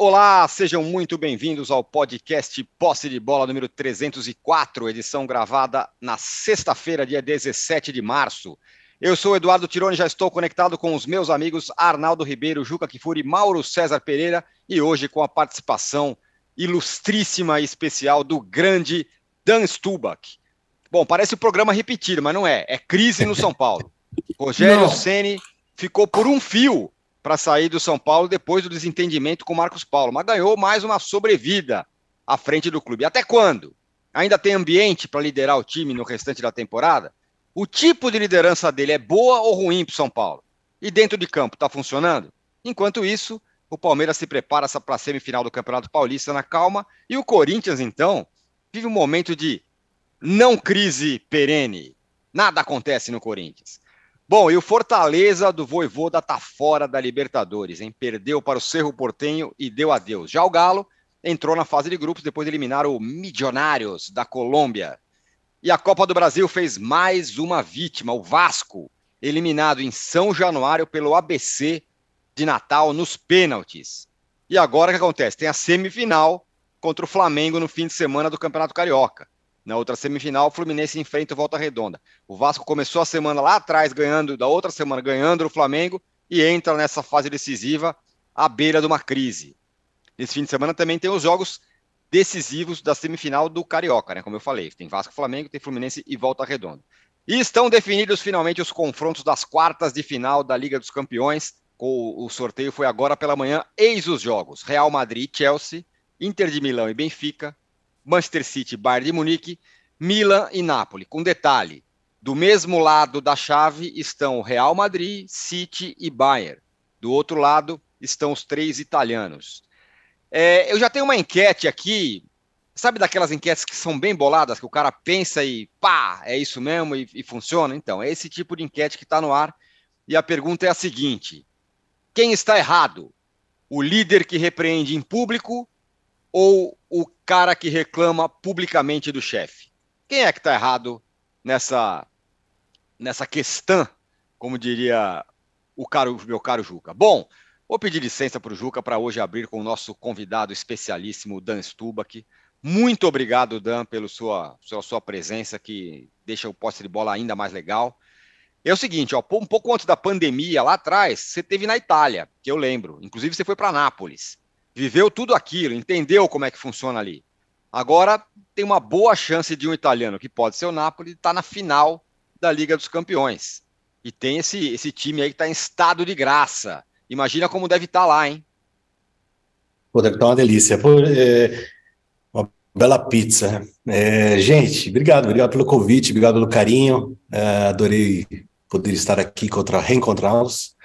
Olá, sejam muito bem-vindos ao podcast Posse de Bola número 304, edição gravada na sexta-feira, dia 17 de março. Eu sou Eduardo Tironi, já estou conectado com os meus amigos Arnaldo Ribeiro, Juca Kifuri, Mauro César Pereira e hoje com a participação ilustríssima e especial do grande Dan Stubach. Bom, parece o um programa repetido, mas não é. É crise no São Paulo. Rogério Ceni ficou por um fio para sair do São Paulo depois do desentendimento com Marcos Paulo, mas ganhou mais uma sobrevida à frente do clube. Até quando? Ainda tem ambiente para liderar o time no restante da temporada? O tipo de liderança dele é boa ou ruim para o São Paulo? E dentro de campo está funcionando? Enquanto isso, o Palmeiras se prepara para a semifinal do Campeonato Paulista na calma e o Corinthians, então, vive um momento de não crise perene. Nada acontece no Corinthians. Bom, e o Fortaleza do Voivoda tá fora da Libertadores, hein? Perdeu para o Cerro Portenho e deu adeus. Já o Galo entrou na fase de grupos depois de eliminar o Milionários da Colômbia. E a Copa do Brasil fez mais uma vítima, o Vasco, eliminado em São Januário pelo ABC de Natal nos pênaltis. E agora o que acontece? Tem a semifinal contra o Flamengo no fim de semana do Campeonato Carioca. Na outra semifinal, o Fluminense enfrenta o Volta Redonda. O Vasco começou a semana lá atrás ganhando, da outra semana ganhando o Flamengo e entra nessa fase decisiva à beira de uma crise. Nesse fim de semana também tem os jogos decisivos da semifinal do Carioca, né? Como eu falei, tem Vasco, Flamengo, tem Fluminense e Volta Redonda. E estão definidos finalmente os confrontos das quartas de final da Liga dos Campeões. O, sorteio foi agora pela manhã. Eis os jogos: Real Madrid, Chelsea, Inter de Milão e Benfica, Manchester City, Bayern de Munique, Milan e Napoli. Com detalhe, do mesmo lado da chave estão Real Madrid, City e Bayern. Do outro lado estão os três italianos. É, eu já tenho uma enquete aqui, sabe daquelas enquetes que são bem boladas, que o cara pensa e pá, é isso mesmo e, e funciona? Então, é esse tipo de enquete que está no ar. E a pergunta é a seguinte: quem está errado? O líder que repreende em público ou o cara que reclama publicamente do chefe? Quem é que está errado nessa, nessa questão, como diria o caro, meu caro Juca? Bom, vou pedir licença para o Juca para hoje abrir com o nosso convidado especialíssimo, Dan Stubach. Muito obrigado, Dan, pela sua, pela sua presença, que deixa o poste de bola ainda mais legal. É o seguinte, ó, um pouco antes da pandemia, lá atrás, você teve na Itália, que eu lembro. Inclusive, você foi para Nápoles viveu tudo aquilo, entendeu como é que funciona ali. Agora tem uma boa chance de um italiano, que pode ser o Napoli, estar tá na final da Liga dos Campeões. E tem esse, esse time aí que está em estado de graça. Imagina como deve estar tá lá, hein? Pô, deve estar tá uma delícia. Pô, é, uma bela pizza. É, gente, obrigado, obrigado pelo convite, obrigado pelo carinho. É, adorei poder estar aqui, reencontrá-los.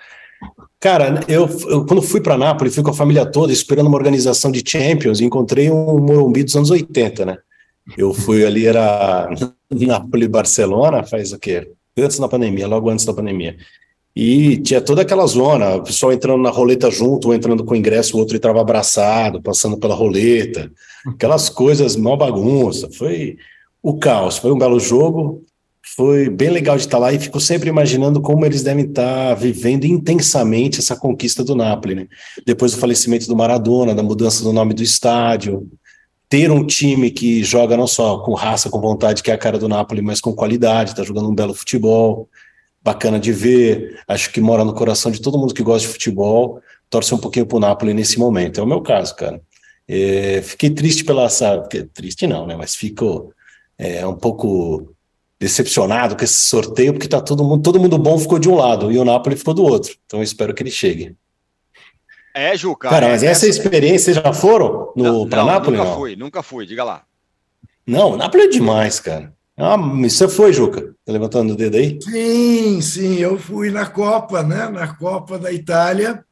Cara, eu, eu quando fui para Nápoles, fui com a família toda esperando uma organização de Champions e encontrei um Morumbi dos anos 80, né? Eu fui ali, era Nápoles Barcelona, faz o quê? Antes da pandemia, logo antes da pandemia. E tinha toda aquela zona, o pessoal entrando na roleta junto, ou entrando com o ingresso, o outro entrava abraçado, passando pela roleta, aquelas coisas, mal bagunça. Foi o caos, foi um belo jogo foi bem legal de estar lá e fico sempre imaginando como eles devem estar vivendo intensamente essa conquista do Napoli, né? Depois do falecimento do Maradona, da mudança do nome do estádio, ter um time que joga não só com raça, com vontade, que é a cara do Napoli, mas com qualidade, está jogando um belo futebol, bacana de ver, acho que mora no coração de todo mundo que gosta de futebol, torce um pouquinho pro Napoli nesse momento. É o meu caso, cara. É, fiquei triste pela. Sabe, triste não, né? Mas fico é, um pouco decepcionado com esse sorteio, porque tá todo mundo, todo mundo bom ficou de um lado e o Napoli ficou do outro. Então eu espero que ele chegue. É, Juca. Cara, mas é, essa, essa experiência já foram no para Napoli? Nunca não? fui, nunca fui, diga lá. Não, o Napoli é demais, cara. Ah, você foi, Juca? Tá levantando o dedo aí? Sim, sim, eu fui na Copa, né? Na Copa da Itália.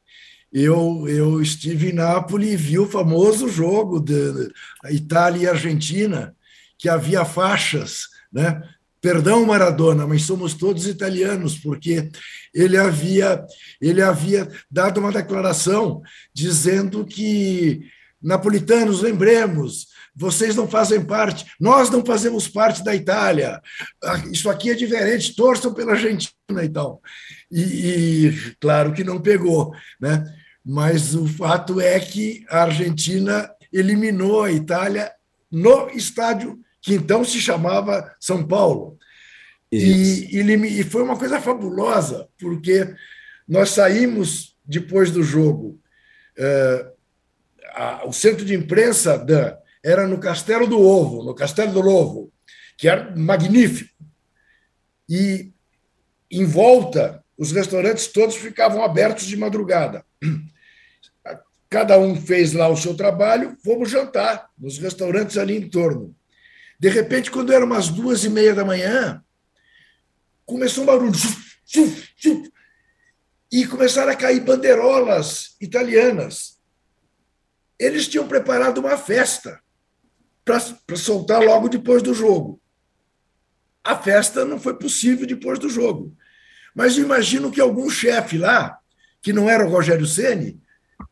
Eu, eu estive em Nápoles e vi o famoso jogo da Itália e Argentina, que havia faixas, né? Perdão, Maradona, mas somos todos italianos, porque ele havia, ele havia dado uma declaração dizendo que napolitanos, lembremos, vocês não fazem parte, nós não fazemos parte da Itália, isso aqui é diferente, torçam pela Argentina e tal. E, e claro que não pegou, né? mas o fato é que a Argentina eliminou a Itália no estádio que então se chamava São Paulo. E, e, foi uma coisa fabulosa, porque nós saímos depois do jogo. Uh, a, o centro de imprensa Dan, era no Castelo do Ovo, no Castelo do Ovo, que era magnífico. E em volta, os restaurantes todos ficavam abertos de madrugada. Cada um fez lá o seu trabalho, fomos jantar nos restaurantes ali em torno. De repente, quando eram umas duas e meia da manhã, começou um barulho. E começaram a cair bandeirolas italianas. Eles tinham preparado uma festa para soltar logo depois do jogo. A festa não foi possível depois do jogo. Mas imagino que algum chefe lá, que não era o Rogério Ceni,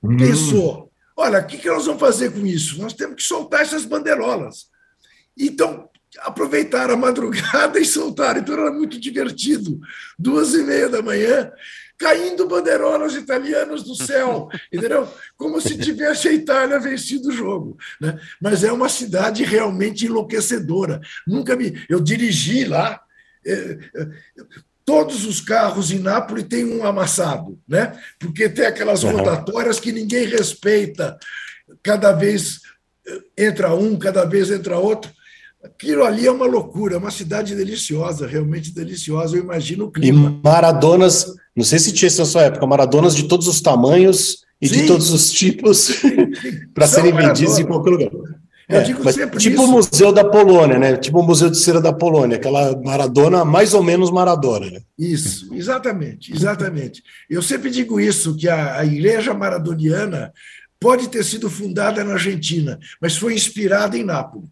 hum. pensou: olha, o que, que nós vamos fazer com isso? Nós temos que soltar essas bandeirolas. Então, aproveitaram a madrugada e soltaram. Então, era muito divertido. Duas e meia da manhã, caindo bandeirolas italianas do céu, entendeu? Como se tivesse a Itália vencido o jogo. Né? Mas é uma cidade realmente enlouquecedora. Nunca me. Eu dirigi lá. É, é, todos os carros em Nápoles têm um amassado, né? porque tem aquelas rotatórias que ninguém respeita. Cada vez é, entra um, cada vez entra outro. Aquilo ali é uma loucura, é uma cidade deliciosa, realmente deliciosa. Eu imagino o clima. E Maradonas, não sei se tinha isso na sua época, Maradonas de todos os tamanhos e Sim. de todos os tipos para serem vendidos em qualquer lugar. É, tipo o Museu da Polônia, né? Tipo o Museu de Cera da Polônia, aquela Maradona, mais ou menos Maradona. Né? Isso, exatamente, exatamente. Eu sempre digo isso, que a, a igreja maradoniana pode ter sido fundada na Argentina, mas foi inspirada em Nápoles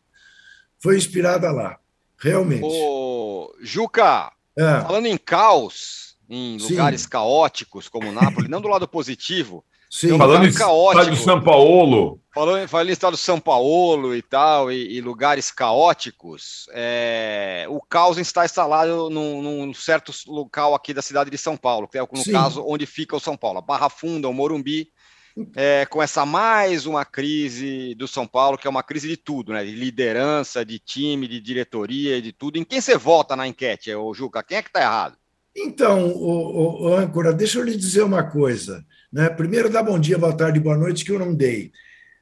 foi inspirada lá, realmente. Ô, Juca, é. falando em caos, em Sim. lugares caóticos como Nápoles, não do lado positivo, Sim. Um falando em caótico. de São Paulo. Falando, falando em estado de São Paulo e tal, e, e lugares caóticos, é, o caos está instalado num, num, certo local aqui da cidade de São Paulo, que é no Sim. caso onde fica o São Paulo, Barra Funda, o Morumbi, é, com essa mais uma crise do São Paulo, que é uma crise de tudo, né? De liderança, de time, de diretoria, de tudo. Em quem você vota na enquete, ô Juca? Quem é que está errado? Então, o, o, âncora, deixa eu lhe dizer uma coisa. Né? Primeiro, dá bom dia, boa tarde, boa noite, que eu não dei.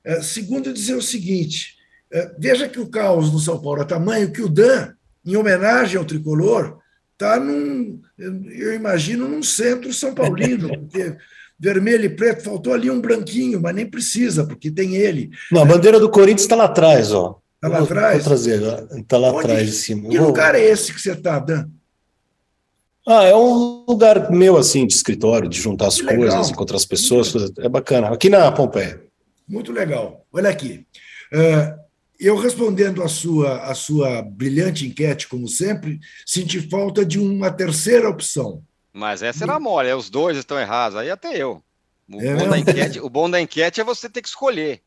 É, segundo, dizer o seguinte: é, veja que o caos no São Paulo é tamanho que o Dan, em homenagem ao tricolor, está num, eu imagino, num centro são paulino, porque vermelho e preto, faltou ali um branquinho, mas nem precisa, porque tem ele. Não, a bandeira do Corinthians está lá atrás, ó. Está lá atrás? Vou trazer, está lá atrás de cima. Que lugar é esse que você está, Dan? Ah, é um lugar meu, assim, de escritório, de juntar as coisas, encontrar as pessoas, é bacana. Aqui na Pompeia. Muito legal. Olha aqui. Uh, eu respondendo a sua, a sua brilhante enquete, como sempre, senti falta de uma terceira opção. Mas essa era mole, é, os dois estão errados, aí até eu. O, é bom da enquete, o bom da enquete é você ter que escolher.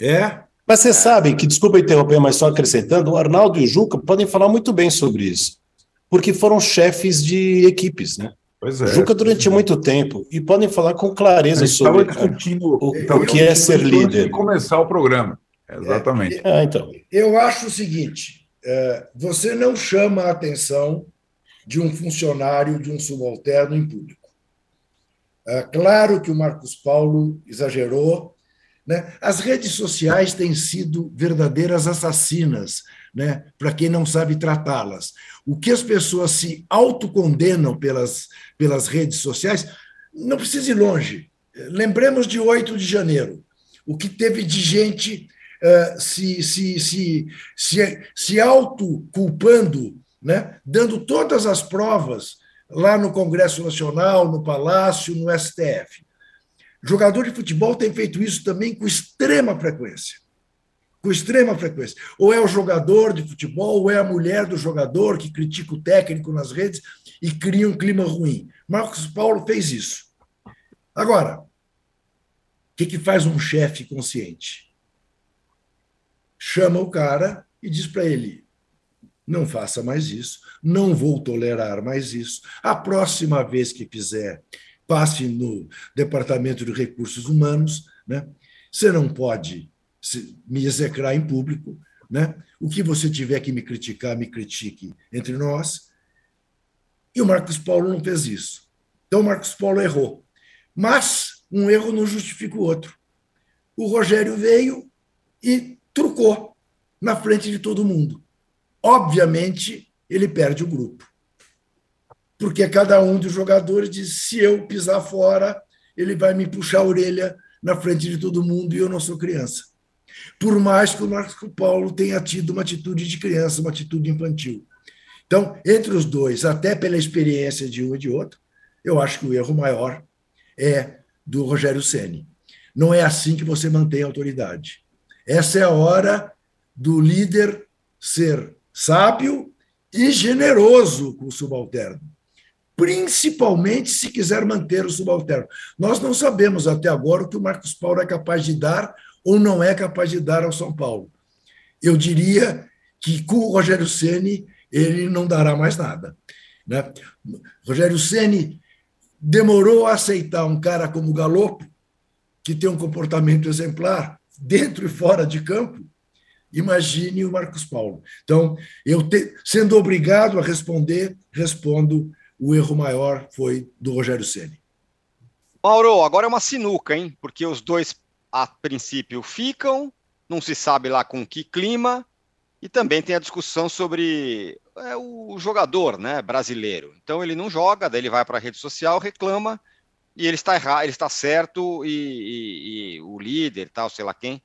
É. Mas vocês é. sabem que, desculpa interromper, mas só acrescentando, o Arnaldo e o Juca podem falar muito bem sobre isso, porque foram chefes de equipes, né? Pois é. Juca durante é. muito tempo e podem falar com clareza sobre discutindo, o, o que é ser líder. De começar o programa, exatamente. É, então. Eu acho o seguinte: é, você não chama a atenção de um funcionário, de um subalterno em público. É claro que o Marcos Paulo exagerou. Né? As redes sociais têm sido verdadeiras assassinas, né? para quem não sabe tratá-las. O que as pessoas se autocondenam pelas, pelas redes sociais, não precisa ir longe. Lembremos de 8 de janeiro, o que teve de gente uh, se, se, se, se, se autoculpando né, dando todas as provas lá no Congresso Nacional, no Palácio, no STF. Jogador de futebol tem feito isso também com extrema frequência. Com extrema frequência. Ou é o jogador de futebol, ou é a mulher do jogador que critica o técnico nas redes e cria um clima ruim. Marcos Paulo fez isso. Agora, o que, que faz um chefe consciente? Chama o cara e diz para ele: não faça mais isso, não vou tolerar mais isso. A próxima vez que fizer, passe no Departamento de Recursos Humanos, né? Você não pode me execrar em público, né? O que você tiver que me criticar, me critique entre nós. E o Marcos Paulo não fez isso. Então, o Marcos Paulo errou. Mas um erro não justifica o outro. O Rogério veio e trucou na frente de todo mundo. Obviamente, ele perde o grupo porque cada um dos jogadores diz: se eu pisar fora, ele vai me puxar a orelha na frente de todo mundo e eu não sou criança. Por mais que o Marcos Paulo tenha tido uma atitude de criança, uma atitude infantil. Então, entre os dois, até pela experiência de um e de outro, eu acho que o erro maior é do Rogério Ceni. Não é assim que você mantém a autoridade. Essa é a hora do líder ser sábio e generoso com o subalterno principalmente se quiser manter o subalterno. Nós não sabemos até agora o que o Marcos Paulo é capaz de dar ou não é capaz de dar ao São Paulo. Eu diria que com o Rogério Ceni ele não dará mais nada. Né? Rogério Ceni demorou a aceitar um cara como Galopo, que tem um comportamento exemplar dentro e fora de campo. Imagine o Marcos Paulo. Então, eu te, sendo obrigado a responder, respondo o erro maior foi do Rogério Ceni. Mauro, agora é uma sinuca, hein? Porque os dois, a princípio, ficam, não se sabe lá com que clima, e também tem a discussão sobre é, o jogador né, brasileiro. Então ele não joga, daí ele vai para a rede social, reclama, e ele está errado, ele está certo, e, e, e o líder, tal, sei lá quem,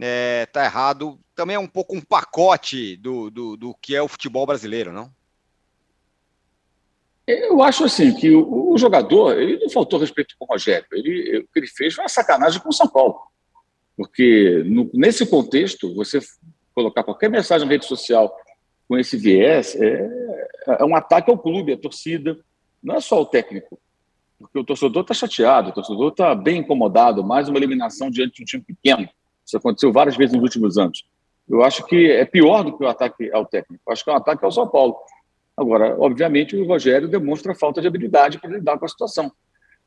é, tá errado. Também é um pouco um pacote do, do, do que é o futebol brasileiro, não? Eu acho assim que o, o, jogador ele não faltou respeito com o Rogério. Ele, o que ele fez foi uma sacanagem com o São Paulo. Porque no, nesse contexto, você colocar qualquer mensagem na rede social com esse viés é, é um ataque ao clube, à torcida, não é só o técnico. Porque o torcedor está chateado, o torcedor está bem incomodado, mais uma eliminação diante de um time pequeno. Isso aconteceu várias vezes nos últimos anos. Eu acho que é pior do que o ataque ao técnico. Eu acho que é um ataque ao São Paulo. Agora, obviamente, o Rogério demonstra falta de habilidade para lidar com a situação.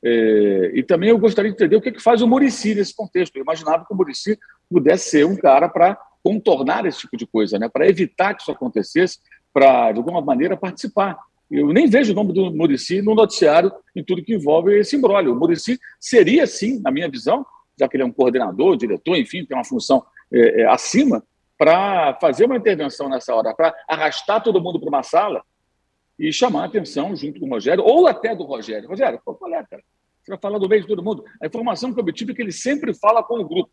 É, e também eu gostaria de entender o que, que faz o Murici nesse contexto. Eu imaginava que o Murici pudesse ser um cara para contornar esse tipo de coisa, né? para evitar que isso acontecesse, para, de alguma maneira, participar. Eu nem vejo o nome do Murici no noticiário em tudo que envolve esse imbróglio. O Murici seria, sim, na minha visão, já que ele é um coordenador, diretor, enfim, tem uma função é, é, acima, para fazer uma intervenção nessa hora, para arrastar todo mundo para uma sala e chamar a atenção junto com o Rogério, ou até do Rogério. Rogério, qual é, cara? Você vai falar do meio de todo mundo. A informação que eu obtive é que ele sempre fala com o grupo,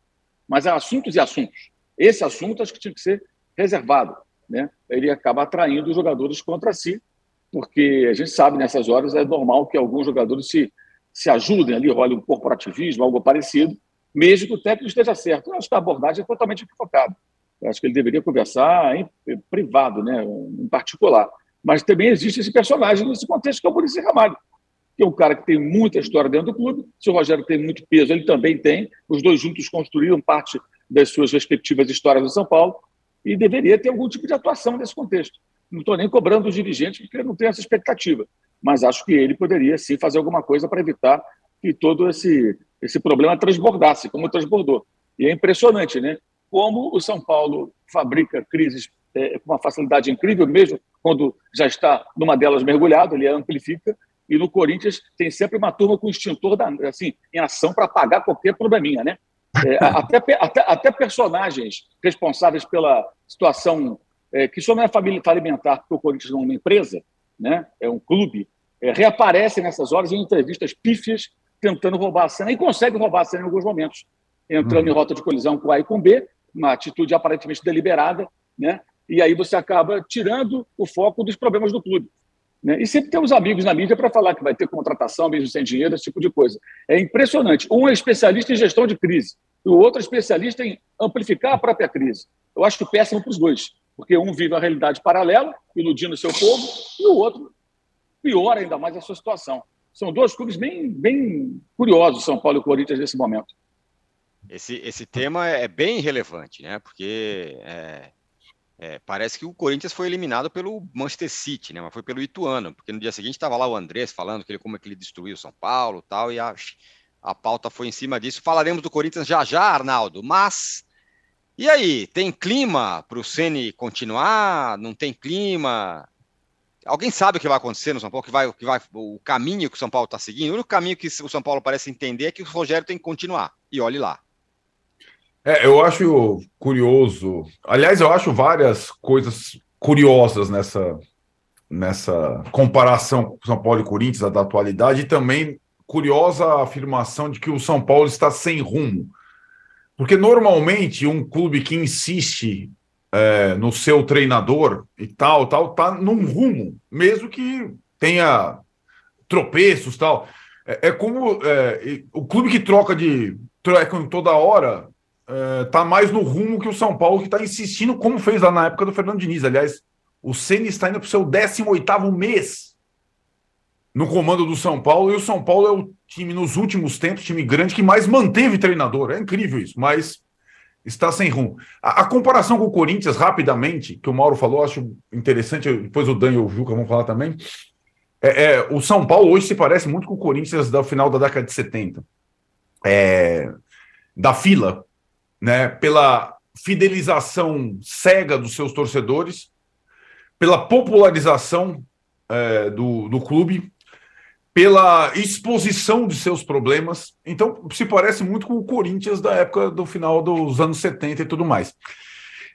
mas há assuntos e assuntos. Esse assunto acho que tinha que ser reservado. Né? Ele acaba atraindo os jogadores contra si, porque a gente sabe nessas horas é normal que alguns jogadores se, se ajudem ali, role um corporativismo, algo parecido, mesmo que o técnico esteja certo. Eu acho que a abordagem é totalmente equivocada. Eu acho que ele deveria conversar em privado, né, em particular. Mas também existe esse personagem nesse contexto, que é o Muricy Ramalho, que é um cara que tem muita história dentro do clube. Se o Rogério tem muito peso, ele também tem. Os dois juntos construíram parte das suas respectivas histórias no São Paulo e deveria ter algum tipo de atuação nesse contexto. Não estou nem cobrando os dirigentes, porque não tem essa expectativa. Mas acho que ele poderia, sim, fazer alguma coisa para evitar que todo esse, esse problema transbordasse, como transbordou. E é impressionante, né? Como o São Paulo fabrica crises é, com uma facilidade incrível, mesmo quando já está numa delas mergulhado, ele amplifica. E no Corinthians tem sempre uma turma com extintor da, assim, em ação para apagar qualquer probleminha, né? É, até, até, até, personagens responsáveis pela situação, é, que só não é família alimentar, porque o Corinthians não é uma empresa, né? é um clube, é, reaparecem nessas horas em entrevistas pífias, tentando roubar a cena, e conseguem roubar a cena em alguns momentos, entrando uhum. em rota de colisão com A e com B, uma atitude aparentemente deliberada, né? e aí você acaba tirando o foco dos problemas do clube. Né? E sempre temos amigos na mídia para falar que vai ter contratação mesmo sem dinheiro, esse tipo de coisa. É impressionante. Um é especialista em gestão de crise e o outro é especialista em amplificar a própria crise. Eu acho que péssimo para os dois, porque um vive uma realidade paralela, iludindo o seu povo, e o outro piora ainda mais a sua situação. São dois clubes bem, bem curiosos, São Paulo e Corinthians, nesse momento. Esse, esse tema é bem relevante, né? porque é É, parece que o Corinthians foi eliminado pelo Manchester City, né? Mas foi pelo Ituano, porque no dia seguinte estava lá o Andrés falando que ele, como é que ele destruiu São Paulo tal, e a, a pauta foi em cima disso. Falaremos do Corinthians já já, Arnaldo. Mas e aí, tem clima para o Ceni continuar? Não tem clima? Alguém sabe o que vai acontecer no São Paulo? Que vai, que vai, o caminho que o São Paulo está seguindo? O único caminho que o São Paulo parece entender é que o Rogério tem que continuar. E olhe lá. É, eu acho curioso. Aliás, eu acho várias coisas curiosas nessa, nessa comparação com São Paulo e Corinthians da atualidade, e também curiosa a afirmação de que o São Paulo está sem rumo. Porque normalmente um clube que insiste é, no seu treinador e tal, tal, tá num rumo, mesmo que tenha tropeços tal. É, é como é, o clube que troca de troca toda hora é, tá mais no rumo que o São Paulo que está insistindo, como fez lá na época do Fernando Diniz. Aliás, o Ceni está indo para o seu 18 mês no comando do São Paulo, e o São Paulo é o time nos últimos tempos, time grande, que mais manteve treinador. É incrível isso, mas está sem rumo. A, a, comparação com o Corinthians, rapidamente, que o Mauro falou, acho interessante, depois o Dan e o Juca vão falar também. É, é, o São Paulo hoje se parece muito com o Corinthians do final da década de 70. É, da fila, né? Pela fidelização cega dos seus torcedores, pela popularização é, do, do clube, pela exposição de seus problemas. Então, se parece muito com o Corinthians da época do final dos anos 70 e tudo mais.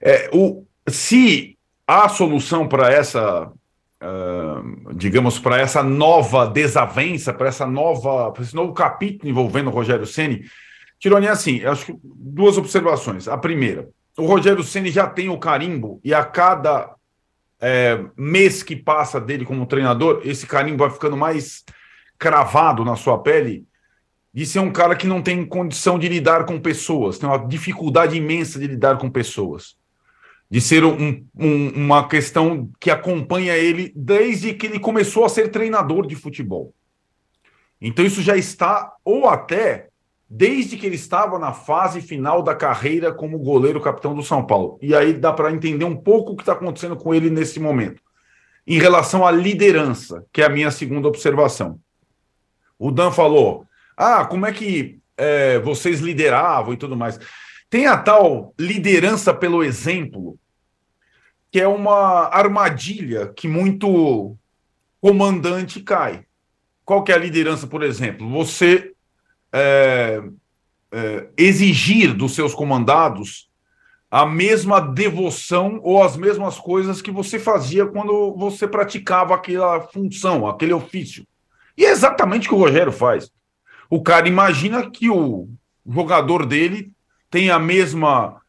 É, o, se a solução para essa, uh, digamos, para essa nova desavença, para essa nova, para esse novo capítulo envolvendo o Rogério Ceni, Tironi, é assim, acho que duas observações. A primeira, o Rogério Ceni já tem o carimbo e a cada é, mês que passa dele como treinador, esse carimbo vai ficando mais cravado na sua pele de ser um cara que não tem condição de lidar com pessoas, tem uma dificuldade imensa de lidar com pessoas, de ser um, um, uma questão que acompanha ele desde que ele começou a ser treinador de futebol. Então isso já está, ou até desde que ele estava na fase final da carreira como goleiro capitão do São Paulo. E aí dá para entender um pouco o que está acontecendo com ele nesse momento. Em relação à liderança, que é a minha segunda observação. O Dan falou: ah, como é que é, vocês lideravam e tudo mais. Tem a tal liderança pelo exemplo, que é uma armadilha que muito comandante cai. Qual que é a liderança, por exemplo? Você é, é, exigir dos seus comandados a mesma devoção ou as mesmas coisas que você fazia quando você praticava aquela função, aquele ofício. E é exatamente o que o Rogério faz. O cara imagina que o jogador dele tem a mesma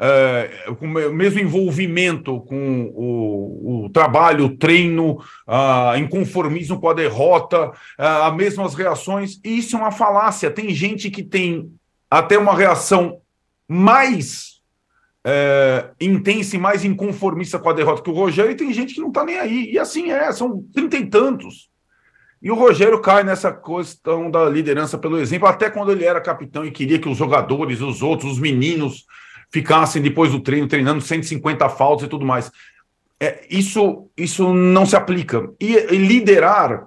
é, o mesmo envolvimento com o, o trabalho, o treino, a inconformismo com a derrota, as mesmas reações. E isso é uma falácia. Tem gente que tem até uma reação mais é, intensa e mais inconformista com a derrota que o Rogério, e tem gente que não está nem aí. E assim é, são trinta e tantos. E o Rogério cai nessa questão da liderança pelo exemplo, até quando ele era capitão e queria que os jogadores, os outros, os meninos ficassem depois do treino treinando 150 faltas e tudo mais. É, isso, isso não se aplica. E, e liderar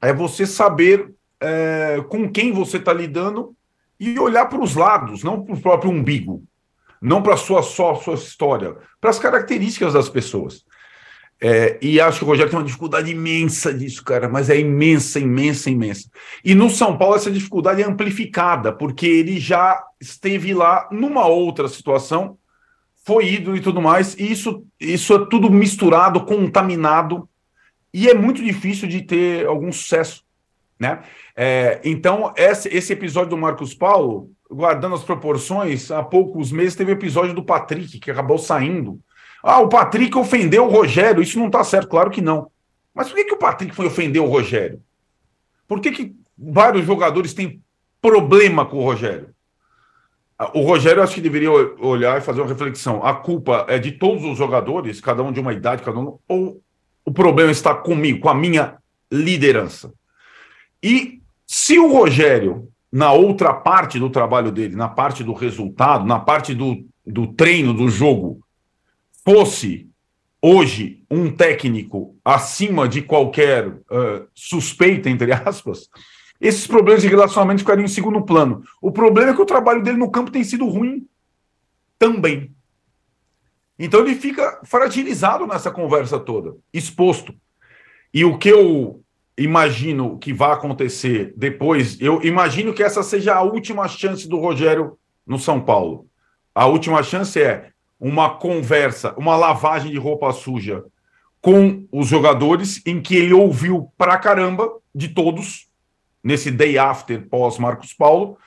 é você saber é, com quem você está lidando e olhar para os lados, não para o próprio umbigo, não para a sua, só sua história, para as características das pessoas. É, e acho que o Rogério tem uma dificuldade imensa disso, cara, mas é imensa, imensa, imensa. E no São Paulo essa dificuldade é amplificada, porque ele já esteve lá numa outra situação, foi ídolo e tudo mais, e isso, isso é tudo misturado, contaminado, e é muito difícil de ter algum sucesso. Né? É, então, esse, esse episódio do Marcos Paulo, guardando as proporções, há poucos meses teve o episódio do Patrick, que acabou saindo ah, o Patrick ofendeu o Rogério. Isso não está certo, claro que não. Mas por que, que o Patrick foi ofender o Rogério? Por que, que vários jogadores têm problema com o Rogério? Ah, o Rogério, acho que deveria olhar e fazer uma reflexão. A culpa é de todos os jogadores, cada um de uma idade, cada um. Ou o problema está comigo, com a minha liderança? E se o Rogério, na outra parte do trabalho dele, na parte do resultado, na parte do, do treino, do jogo, fosse hoje um técnico acima de qualquer uh, suspeita, entre aspas, esses problemas de relacionamento ficariam em segundo plano. O problema é que o trabalho dele no campo tem sido ruim também. Então ele fica fragilizado nessa conversa toda, exposto. E o que eu imagino que vai acontecer depois, eu imagino que essa seja a última chance do Rogério no São Paulo. A última chance é uma conversa, uma lavagem de roupa suja com os jogadores, em que ele ouviu pra caramba de todos, nesse day after pós Marcos Paulo,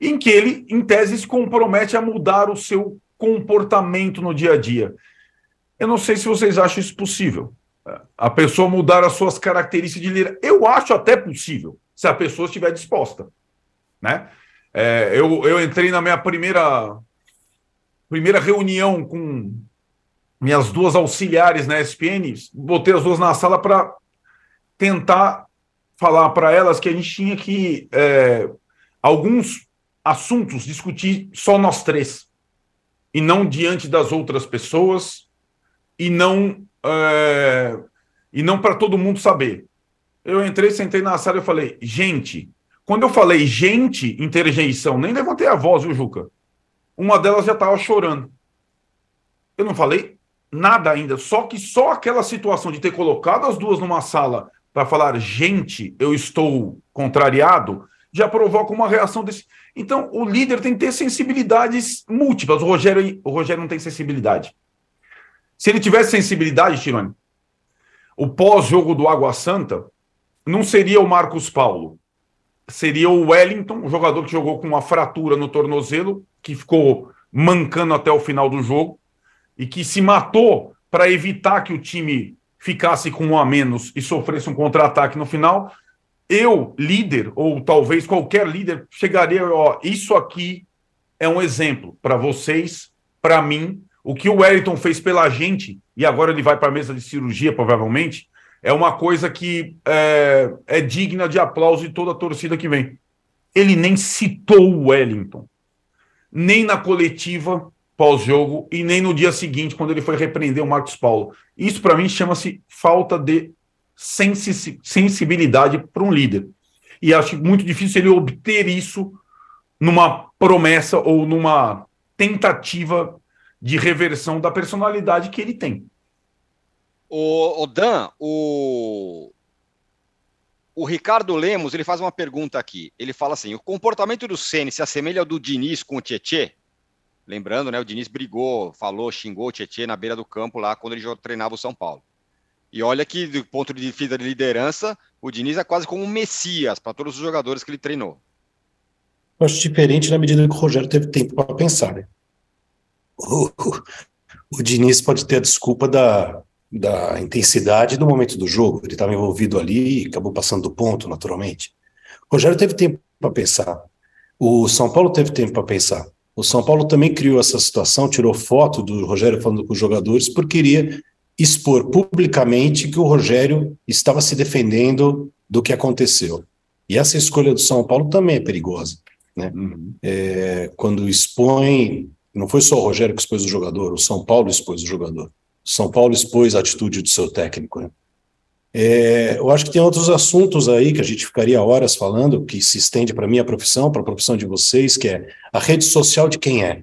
em que ele, em tese, se compromete a mudar o seu comportamento no dia a dia. Eu não sei se vocês acham isso possível. A pessoa mudar as suas características de líder. Eu acho até possível, se a pessoa estiver disposta. Né? É, eu, eu entrei na minha primeira primeira reunião com minhas duas auxiliares na SPN, botei as duas na sala para tentar falar para elas que a gente tinha que é, alguns assuntos discutir só nós três e não diante das outras pessoas e não é, e não para todo mundo saber. Eu entrei, sentei na sala e falei, gente, quando eu falei gente, interjeição, nem levantei a voz, viu, Juca? Uma delas já estava chorando. Eu não falei nada ainda, só que só aquela situação de ter colocado as duas numa sala para falar, gente, eu estou contrariado, já provoca uma reação desse. Então, o líder tem que ter sensibilidades múltiplas. O Rogério, o Rogério não tem sensibilidade. Se ele tivesse sensibilidade, Tirone, o pós-jogo do Água Santa não seria o Marcos Paulo, seria o Wellington, o jogador que jogou com uma fratura no tornozelo, que ficou mancando até o final do jogo e que se matou para evitar que o time ficasse com um a menos e sofresse um contra-ataque no final. Eu, líder, ou talvez qualquer líder, chegaria, ó, isso aqui é um exemplo para vocês, para mim, o que o Wellington fez pela gente, e agora ele vai para a mesa de cirurgia, provavelmente, é uma coisa que é, é digna de aplauso de toda a torcida que vem. Ele nem citou o Wellington nem na coletiva pós-jogo e nem no dia seguinte, quando ele foi repreender o Marcos Paulo. Isso, para mim, chama-se falta de sensi sensibilidade para um líder. E acho muito difícil ele obter isso numa promessa ou numa tentativa de reversão da personalidade que ele tem. O, o Dan, o, o Ricardo Lemos ele faz uma pergunta aqui. Ele fala assim: o comportamento do Ceni se assemelha ao do Diniz com o Tietê? Lembrando, né? O Diniz brigou, falou, xingou o Tietê na beira do campo lá quando ele treinava o São Paulo. E olha que, do ponto de vista de liderança, o Diniz é quase como um messias para todos os jogadores que ele treinou. Eu acho diferente na medida que o Rogério teve tempo para pensar. Né? O, o, o Diniz pode ter a desculpa da, da intensidade do momento do jogo. Ele estava envolvido ali e acabou passando do ponto, naturalmente. O Rogério teve tempo para pensar. O São Paulo teve tempo para pensar. O São Paulo também criou essa situação, tirou foto do Rogério falando com os jogadores, porque queria expor publicamente que o Rogério estava se defendendo do que aconteceu. E essa escolha do São Paulo também é perigosa. Né? Uhum. É, quando expõe, não foi só o Rogério que expôs o jogador, o São Paulo expôs o jogador. São Paulo expôs a atitude do seu técnico. Né? É, eu acho que tem outros assuntos aí que a gente ficaria horas falando, que se estende para a minha profissão, para a profissão de vocês, que é a rede social de quem é.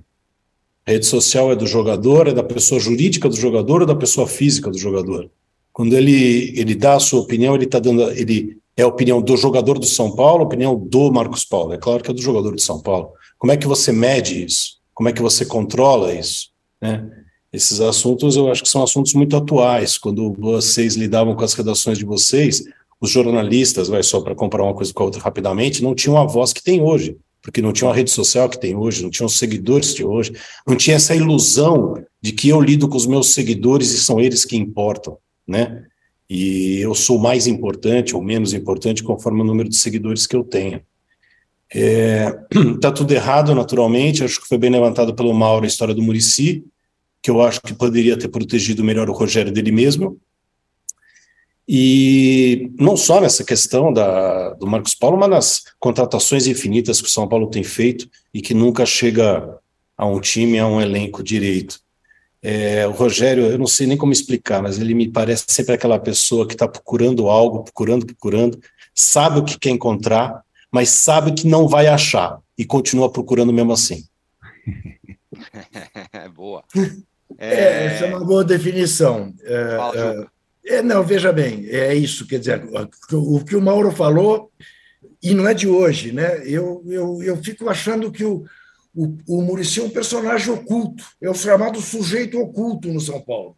A rede social é do jogador, é da pessoa jurídica do jogador ou da pessoa física do jogador. Quando ele, ele dá a sua opinião, ele está dando. Ele é a opinião do jogador do São Paulo, a opinião do Marcos Paulo. É claro que é do jogador de São Paulo. Como é que você mede isso? Como é que você controla isso? Né? Esses assuntos eu acho que são assuntos muito atuais. Quando vocês lidavam com as redações de vocês, os jornalistas, vai só para comparar uma coisa com a outra rapidamente, não tinham a voz que tem hoje, porque não tinha a rede social que tem hoje, não tinham os seguidores de hoje, não tinha essa ilusão de que eu lido com os meus seguidores e são eles que importam, né? E eu sou mais importante ou menos importante conforme o número de seguidores que eu tenho. É, tá tudo errado, naturalmente. Acho que foi bem levantado pelo Mauro a história do Murici que eu acho que poderia ter protegido melhor o Rogério dele mesmo. E não só nessa questão da, do Marcos Paulo, mas nas contratações infinitas que o São Paulo tem feito e que nunca chega a um time, a um elenco direito. É, o Rogério, eu não sei nem como explicar, mas ele me parece sempre aquela pessoa que está procurando algo, procurando, procurando, sabe o que quer encontrar, mas sabe que não vai achar e continua procurando mesmo assim. boa. É... é... essa é uma boa definição. É, é, é, não, veja bem, é isso, quer dizer, o que o Mauro falou, e não é de hoje, né? Eu, eu, eu fico achando que o, o, o Murici é um personagem oculto, é o chamado sujeito oculto no São Paulo.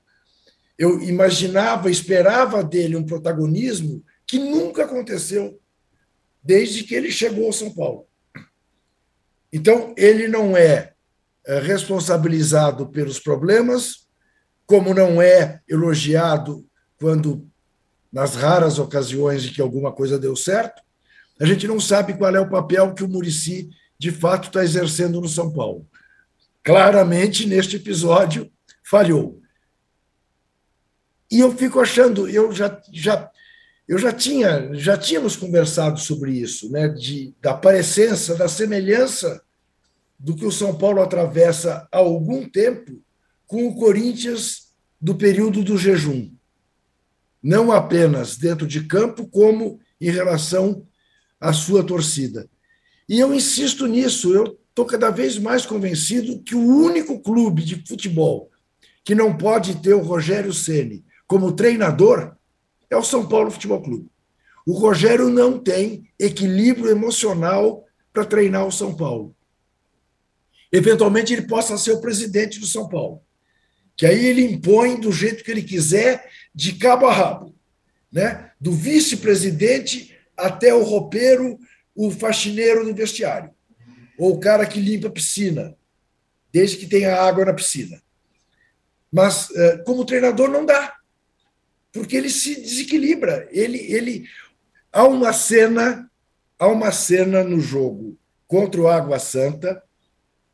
Eu imaginava, esperava dele um protagonismo que nunca aconteceu desde que ele chegou ao São Paulo. Então, ele não é, é responsabilizado pelos problemas, como não é elogiado quando, nas raras ocasiões em que alguma coisa deu certo, a gente não sabe qual é o papel que o Murici de fato está exercendo no São Paulo. Claramente, neste episódio, falhou. E eu fico achando, eu já, já, eu já tinha, já tínhamos conversado sobre isso, né, de, da parecença, da semelhança do que o São Paulo atravessa há algum tempo com o Corinthians do período do jejum. Não apenas dentro de campo, como em relação à sua torcida. E eu insisto nisso, eu estou cada vez mais convencido que o único clube de futebol que não pode ter o Rogério Ceni como treinador é o São Paulo Futebol Clube. O Rogério não tem equilíbrio emocional para treinar o São Paulo. Eventualmente ele possa ser o presidente do São Paulo, que aí ele impõe do jeito que ele quiser, de cabo a rabo, né? Do vice-presidente até o roupeiro o faxineiro do vestiário, ou o cara que limpa a piscina, desde que tenha água na piscina. Mas, eh, como treinador, não dá, porque ele se desequilibra. Ele, ele há uma cena, há uma cena no jogo contra o Água Santa,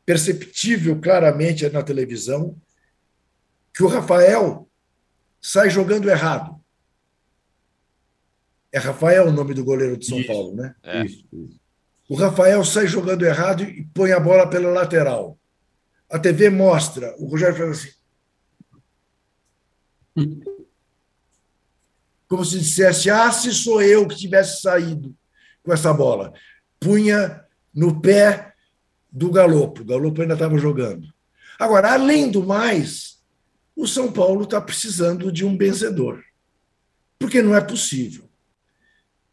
perceptível claramente na televisão, que o Rafael sai jogando errado. É Rafael o nome do goleiro de São isso, Paulo, né? É. Isso, isso. O Rafael sai jogando errado e põe a bola pela lateral. A TV mostra, o Rogério faz assim. Como se dissesse, ah, se sou eu que tivesse saído com essa bola. Punha no pé do Galopo. O Galopo ainda estava jogando. Agora, além do mais, o São Paulo está precisando de um benzedor. Porque não é possível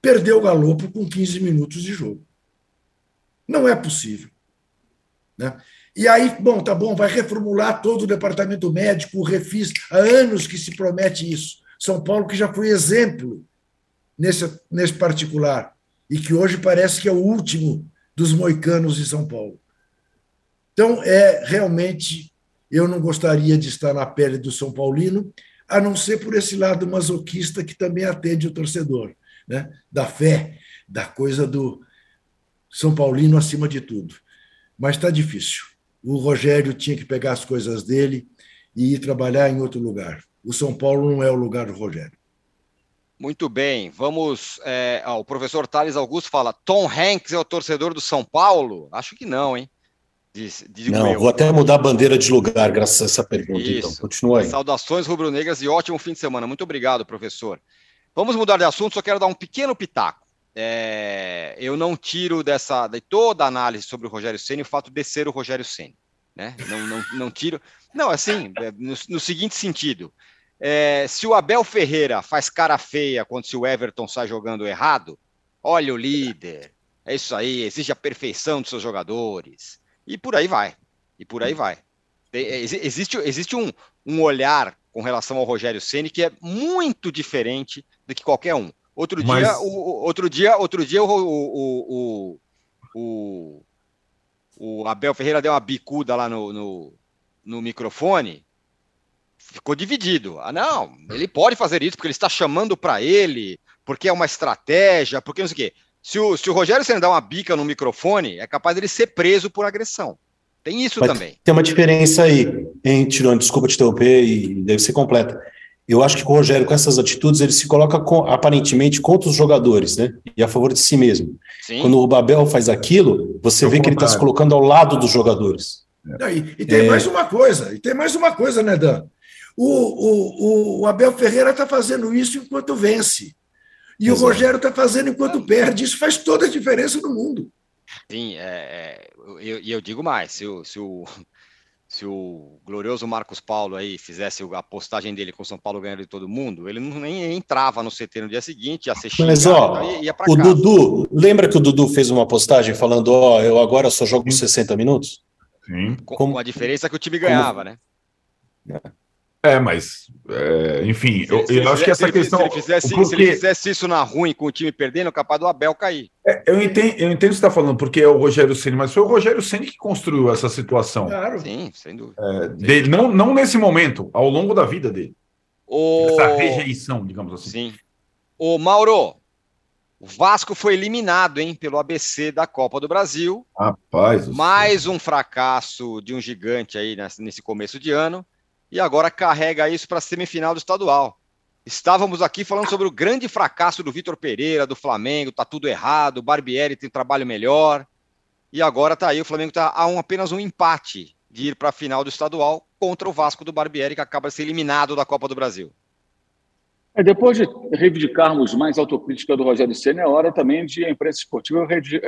perdeu o Galopo com 15 minutos de jogo. Não é possível. Né? E aí, bom, tá bom, vai reformular todo o departamento médico, o refis, há anos que se promete isso. São Paulo, que já foi exemplo nesse, nesse particular, e que hoje parece que é o último dos moicanos de São Paulo. Então, é realmente, eu não gostaria de estar na pele do São Paulino, a não ser por esse lado masoquista que também atende o torcedor né? da fé, da coisa do São Paulino acima de tudo. Mas está difícil. O Rogério tinha que pegar as coisas dele e ir trabalhar em outro lugar. O São Paulo não é o lugar do Rogério. Muito bem, vamos. É, ó, o professor Thales Augusto fala: Tom Hanks é o torcedor do São Paulo? Acho que não, hein? Não, eu. vou até mudar a bandeira de lugar, graças a essa pergunta. Então. Isso. Então, continua aí. Saudações rubro-negras e ótimo fim de semana. Muito obrigado, professor. Vamos mudar de assunto, só quero dar um pequeno pitaco. É, eu não tiro dessa de toda a análise sobre o Rogério Ceni o fato de ser o Rogério Ceni, né? Não, não, não tiro. Não, assim, é, no, no seguinte sentido: é, se o Abel Ferreira faz cara feia quando se o Everton sai jogando errado, olha o líder, é isso aí, exige a perfeição dos seus jogadores e por aí vai, e por aí vai. Existe, existe um, um olhar com relação ao Rogério Ceni que é muito diferente do que qualquer um. Outro Mas... dia, o, outro dia, outro dia o, o, o, o, o Abel Ferreira deu uma bicuda lá no, no, no microfone, ficou dividido. Ah, não, ele pode fazer isso porque ele está chamando para ele, porque é uma estratégia, porque não sei o quê. Se o, se o Rogério Senna dá uma bica no microfone, é capaz dele ser preso por agressão. Tem isso Mas também. Tem uma diferença aí, hein, Tirone? Desculpa te interromper e deve ser completa. Eu acho que o Rogério, com essas atitudes, ele se coloca com, aparentemente contra os jogadores, né? E a favor de si mesmo. Sim. Quando o Babel faz aquilo, você é vê que ele está se colocando ao lado dos jogadores. É. E, e, tem é... mais uma coisa, e tem mais uma coisa, né, Dan? O, o, o Abel Ferreira está fazendo isso enquanto vence. E Exato. o Rogério está fazendo enquanto perde. Isso faz toda a diferença no mundo. Sim, é, é, eu, eu digo mais, se o, se o, se o glorioso Marcos Paulo aí fizesse a postagem dele com o São Paulo ganhando de todo mundo, ele não nem entrava no CT no dia seguinte, ia ser Mas ó, ia, ia o casa. Dudu, lembra que o Dudu fez uma postagem falando, ó, eu agora só jogo 60 minutos? Sim. Com, Como... com a diferença que o time ganhava, Como... né? É. É, mas, é, enfim, se, eu, se eu acho que essa questão. Se ele, fizesse, porque... se ele fizesse isso na ruim com o time perdendo, é capaz do Abel cair. É, eu, entendo, eu entendo o que você está falando, porque é o Rogério Ceni, mas foi o Rogério Ceni que construiu essa situação. Claro. Sim, sem dúvida. É, dele, não, não nesse momento, ao longo da vida dele. O... Essa rejeição, digamos assim. Sim. O Mauro, o Vasco foi eliminado, hein, pelo ABC da Copa do Brasil. Rapaz. Mais um fracasso de um gigante aí nesse começo de ano e agora carrega isso para a semifinal do estadual. Estávamos aqui falando sobre o grande fracasso do Vitor Pereira, do Flamengo, tá tudo errado, o Barbieri tem trabalho melhor. E agora tá aí, o Flamengo está a um, apenas um empate de ir para a final do estadual contra o Vasco do Barbieri, que acaba de ser eliminado da Copa do Brasil. É, depois de reivindicarmos mais autocrítica do Rogério Senna, é hora também de a imprensa esportiva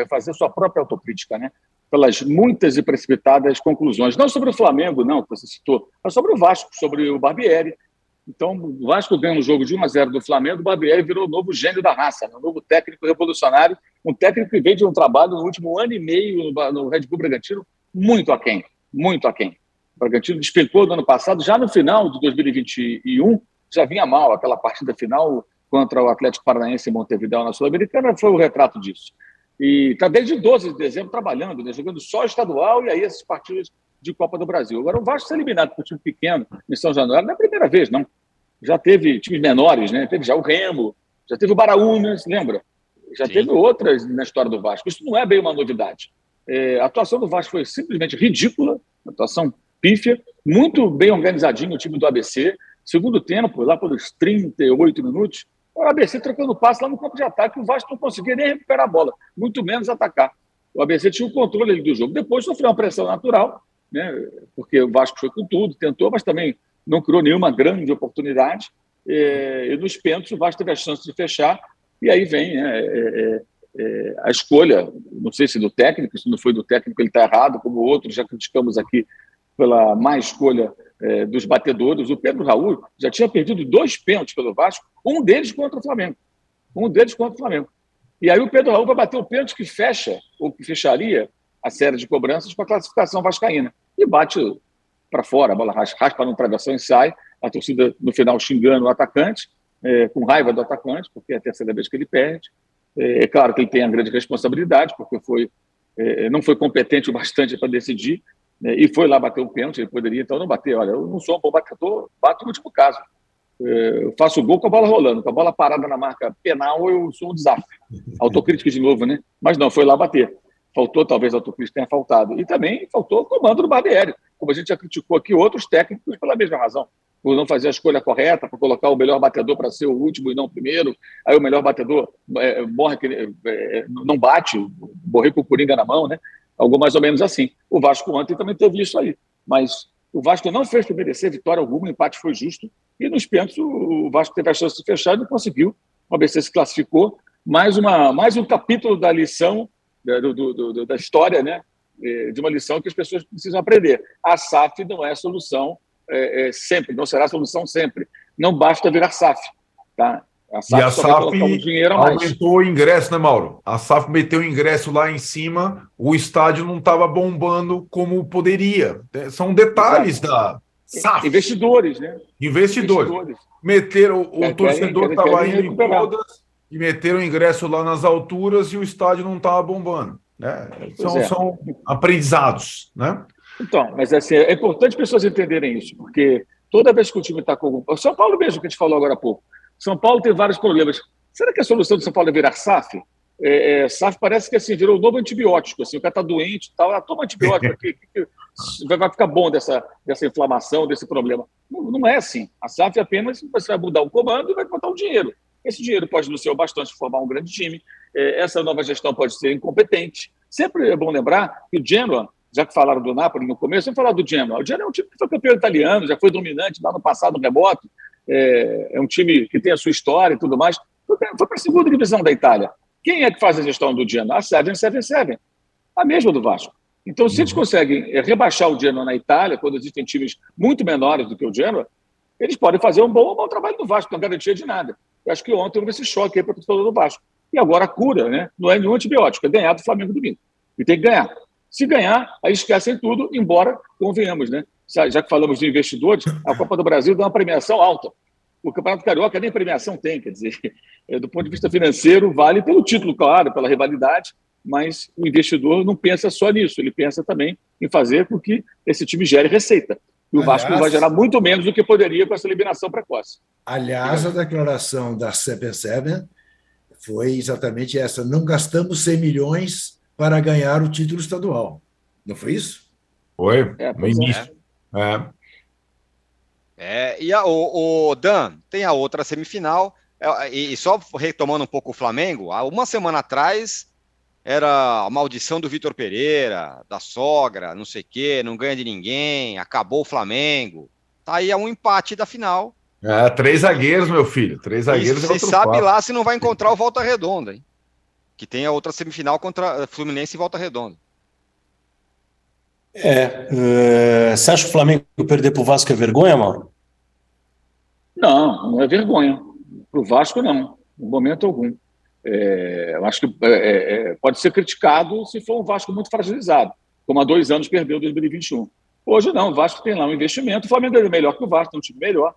fazer sua própria autocrítica, né? Pelas muitas e precipitadas conclusões. Não sobre o Flamengo, não, que você citou, mas sobre o Vasco, sobre o Barbieri. Então, o Vasco ganha um jogo de 1 a 0 do Flamengo, o Barbieri virou o novo gênio da raça, né? um novo técnico revolucionário, um técnico que veio de um trabalho no último ano e meio no Red Bull Bragantino muito aquém, muito aquém. O Bragantino despencou no ano passado, já no final de 2021, já vinha mal, aquela partida final contra o Atlético Paranaense em Montevideo na Sul-Americana foi o retrato disso. E está desde 12 de dezembro trabalhando, né, jogando só estadual e aí esses partidos de Copa do Brasil. Agora, o Vasco ser eliminado por um time pequeno em São Januário não é a primeira vez, não. Já teve times menores, né? Teve já o Remo, já teve o Baraúnas, lembra? Já Sim. teve outras na história do Vasco. Isso não é bem uma novidade. É, a atuação do Vasco foi simplesmente ridícula, atuação pífia, muito bem organizadinho o time do ABC. Segundo tempo, lá pelos 38 minutos, o ABC trocando passe lá no campo de ataque, o Vasco não conseguia nem recuperar a bola, muito menos atacar. O ABC tinha o controle do jogo. Depois sofreu uma pressão natural, né, porque o Vasco foi com tudo, tentou, mas também não criou nenhuma grande oportunidade. E, e nos pênaltis o Vasco teve a chance de fechar, e aí vem né, é, é, é, a escolha, não sei se do técnico, se não foi do técnico ele está errado, como outros já criticamos aqui pela má escolha é, dos batedores. O Pedro Raul já tinha perdido dois pênaltis pelo Vasco, um deles contra o Flamengo. Um deles contra o Flamengo. E aí o Pedro Raul vai bater o pênalti que fecha, ou que fecharia a série de cobranças com a classificação vascaína. E bate para fora, a bola raspa, no travessão e sai. A torcida, no final, xingando o atacante, é, com raiva do atacante, porque é a terceira vez que ele perde. É, é claro que ele tem a grande responsabilidade, porque foi, é, não foi competente o bastante para decidir, né, e foi lá bater um pênalti, ele poderia então não bater. Olha, eu não sou um bom batedor, bato no último caso. É, eu faço gol com a bola rolando, com a bola parada na marca penal, eu sou um desastre. Autocrítica de novo, né? Mas não, foi lá bater. Faltou, talvez, a autocrítica tenha faltado. E também faltou o comando do Barbieri, como a gente já criticou aqui outros técnicos pela mesma razão. Por não fazer a escolha correta, por colocar o melhor batedor para ser o último e não o primeiro. Aí o melhor batedor é, morre, é, não bate, morrer com o Coringa na mão, né? Algo mais ou menos assim. O Vasco ontem também teve isso aí, mas o Vasco não fez para merecer vitória alguma, o empate foi justo, e nos pênaltis o Vasco teve a chance de fechar e não conseguiu. O ABC se classificou. Mais, uma, mais um capítulo da lição, da, do, do, da história, né? É, de uma lição que as pessoas precisam aprender. A SAF não é solução é, é, sempre, não será solução sempre. Não basta virar SAF. Tá? A SAF e a SAF um aumentou o ingresso, né, Mauro? A SAF meteu o ingresso lá em cima, o estádio não estava bombando como poderia. É, são detalhes Exato. da SAF. Investidores, né? Investidores. Investidores. Meteram, o é, torcedor estava indo em todas e meteram o ingresso lá nas alturas e o estádio não estava bombando. Né? São, é. são aprendizados, né? Então, mas assim, é importante as pessoas entenderem isso, porque toda vez que o time está com. O São Paulo mesmo, que a gente falou agora há pouco. São Paulo tem vários problemas. Será que a solução de São Paulo é virar SAF? É, é, SAF parece que assim, virou um novo antibiótico. Assim, o cara está doente e tal, ah, toma antibiótico aqui, vai, vai ficar bom dessa, dessa inflamação, desse problema. Não, não é assim. A SAF é apenas você vai mudar o comando e vai botar o dinheiro. Esse dinheiro pode não ser o bastante formar um grande time. É, essa nova gestão pode ser incompetente. Sempre é bom lembrar que o Genoa já que falaram do Napoli no começo, vamos falar do Genoa. O Genoa é um time que foi campeão italiano, já foi dominante lá no passado remoto, é, é, um time que tem a sua história e tudo mais. Foi para a segunda divisão da Itália. Quem é que faz a gestão do Genoa? A 777, a mesma do Vasco. Então, se eles uhum. conseguem é, rebaixar o Genoa na Itália, quando existem times muito menores do que o Genoa, eles podem fazer um bom, trabalho no Vasco, não garantia de nada. Eu acho que ontem houve esse choque aí para o torcedor do Vasco. E agora a cura né, não é nenhum antibiótico, é ganhar do Flamengo domingo. E tem que ganhar. Se ganhar, aí esquecem tudo, embora, convenhamos, né? Já que falamos de investidores, a Copa do Brasil dá uma premiação alta. O Campeonato Carioca nem premiação tem, quer dizer, do ponto de vista financeiro, vale pelo título, claro, pela rivalidade, mas o investidor não pensa só nisso, ele pensa também em fazer com que esse time gere receita. E o aliás, Vasco vai gerar muito menos do que poderia com essa eliminação precoce. Aliás, a declaração da CP7 foi exatamente essa: não gastamos 100 milhões para ganhar o título estadual. Não foi isso? Foi, é, no é. início. É. é. e a, o, o, Dan, tem a outra semifinal, é, e, e só retomando um pouco o Flamengo, há uma semana atrás era a maldição do Vitor Pereira, da sogra, não sei o quê, não ganha de ninguém, acabou o Flamengo. Tá aí é um empate da final. É, três zagueiros, meu filho. Três zagueiros. Você sabe quatro. lá se não vai encontrar o Volta Redonda, hein? Que tem a outra semifinal contra Fluminense e Volta Redonda. É, uh, você acha que o Flamengo perder para o Vasco é vergonha, Mauro? Não, não é vergonha. Para o Vasco, não, em momento algum. É, eu acho que é, é, é, pode ser criticado se for um Vasco muito fragilizado, como há dois anos perdeu 2021. Hoje não, o Vasco tem lá um investimento, o Flamengo é melhor que o Vasco, tem um time melhor.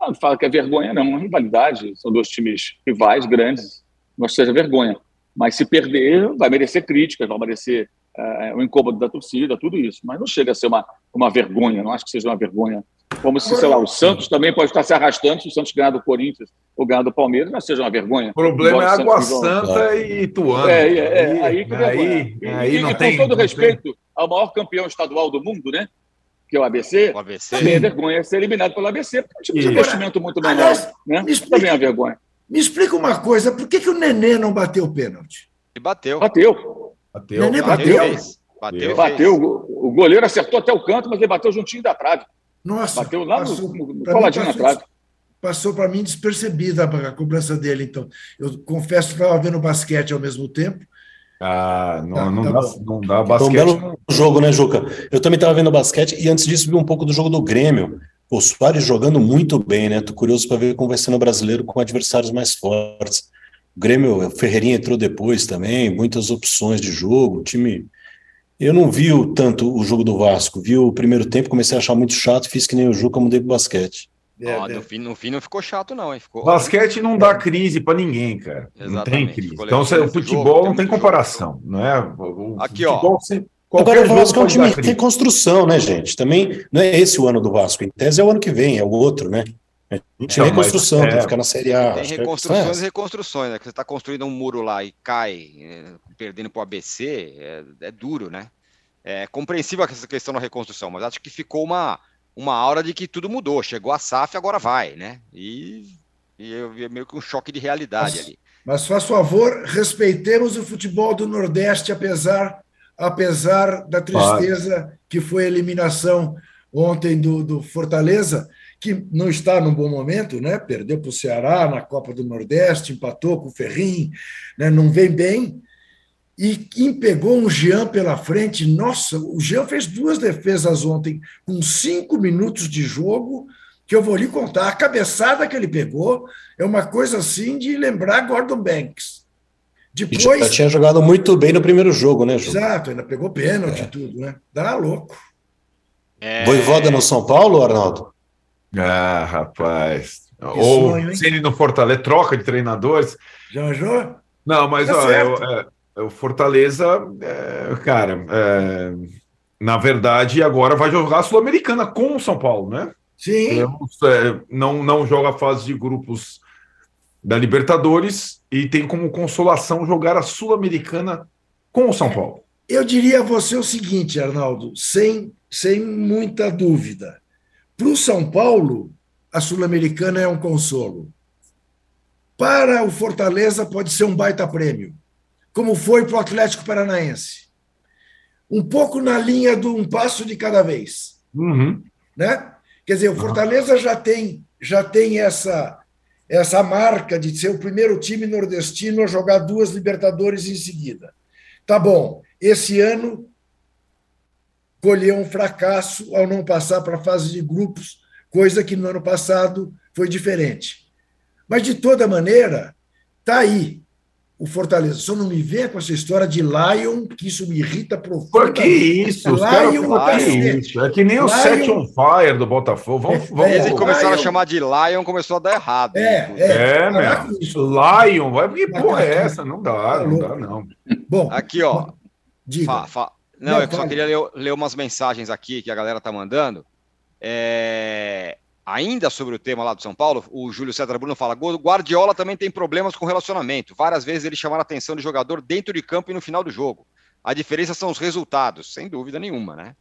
Ah, não fala que é vergonha, não, é rivalidade, são dois times rivais grandes, não seja vergonha. Mas se perder, vai merecer críticas, vai merecer é, o incômodo da torcida, tudo isso. Mas não chega a ser uma, uma vergonha, não acho que seja uma vergonha como se, sei lá, o Santos também pode estar se arrastando se o Santos ganhar do Corinthians ou ganhar do Palmeiras, não seja uma vergonha. O problema é Água Santa e Ituano. É, é, é, aí, que aí, e, aí não e, tem, com todo respeito tem. ao maior campeão estadual do mundo, né? Que é o ABC, o ABC. também é vergonha ser eliminado pelo ABC, porque é um tipo de investimento muito menor. Aliás, né? Explica, também é vergonha. Me explica uma coisa, por que, que o Nenê não bateu o pênalti? Ele bateu. Bateu. Bateu. Nenê bateu. Bateu. Bateu. bateu. O goleiro acertou até o canto, mas ele bateu juntinho da trave. Nossa, bateu lá passou, no, no coladinho na trave. Passou para mim despercebida a cobrança dele, então. Eu confesso que estava vendo basquete ao mesmo tempo. Ah, não, tá, não, tá dá, não dá basquete. Então, um belo jogo, né, Juca? Eu também estava vendo basquete e antes disso vi um pouco do jogo do Grêmio. O Soares jogando muito bem, né? Tô curioso para ver como vai ser no brasileiro com adversários mais fortes. O Grêmio, o Ferreirinha entrou depois também, muitas opções de jogo, o time eu não vi o, tanto o jogo do Vasco, vi o primeiro tempo, comecei a achar muito chato, fiz que nem o Juca, mudei pro basquete. É, ah, no, fim, no fim não ficou chato, não, hein? Ficou... Basquete não dá crise para ninguém, cara. Exatamente. Não tem crise. Então, o futebol jogo, não tem comparação, jogo. não é? O Aqui, ó. Agora, o Vasco é um time que tem construção, né, gente? Também não é esse o ano do Vasco. Em tese é o ano que vem, é o outro, né? A gente então, tem reconstrução, é... tem que ficar na Série A. Tem reconstruções e reconstruções, né? Que você está construindo um muro lá e cai, é, perdendo para o ABC, é, é duro, né? É compreensível essa questão da reconstrução, mas acho que ficou uma, uma aura de que tudo mudou. Chegou a SAF, agora vai, né? E, e eu vi meio que um choque de realidade mas, ali. Mas, faz favor, respeitemos o futebol do Nordeste, apesar, apesar da tristeza que foi a eliminação ontem do, do Fortaleza, que não está num bom momento, né? Perdeu para o Ceará na Copa do Nordeste, empatou com o Ferrim, né? não vem bem e quem pegou um Jean pela frente, nossa, o Jean fez duas defesas ontem, com cinco minutos de jogo, que eu vou lhe contar. A cabeçada que ele pegou é uma coisa assim de lembrar Gordon Banks. Depois. Já tinha jogado muito bem no primeiro jogo, né, Ju? Exato, ainda pegou pênalti e é. tudo, né? Dá louco. É... Voivoda no São Paulo, Arnaldo? Ah, rapaz. Que Ou sonho, se ele não fortalece, troca de treinadores. Já? Não, mas tá ó, é, o Fortaleza, é, cara, é, na verdade, agora vai jogar a Sul-Americana com o São Paulo, né? Sim. É, não, não joga a fase de grupos da Libertadores e tem como consolação jogar a Sul-Americana com o São Paulo. Eu diria a você o seguinte, Arnaldo, sem, sem muita dúvida. Para o São Paulo, a Sul-Americana é um consolo. Para o Fortaleza, pode ser um baita prêmio como foi para o Atlético Paranaense. um pouco na linha do um passo de cada vez. Uhum. Né? Quer dizer, o Fortaleza já tem, já tem essa, essa marca de ser o primeiro time nordestino a jogar duas Libertadores em seguida. Tá bom, esse ano colheu um fracasso ao não passar para a fase de grupos, coisa que no ano passado foi diferente. Mas, de toda maneira, está aí o Fortaleza. Só não me vê com essa história de Lion, que isso me irrita profundamente. Por que isso? Os Lion, caras, que isso? É que nem o Set on Fire do Botafogo. Vamos, vamos, é, Eles começaram Lion. a chamar de Lion, começou a dar errado. É, é, é meu. Lion, vai, que porra é essa? Não dá, não dá, não. Bom, aqui, ó. Diga. Fa, fa... Não, não, eu só queria ler, ler, umas mensagens aqui que a galera tá mandando. É... Ainda sobre o tema lá do São Paulo, o Júlio César Bruno fala: Guardiola também tem problemas com relacionamento. Várias vezes ele chamar a atenção do jogador dentro de campo e no final do jogo. A diferença são os resultados, sem dúvida nenhuma, né?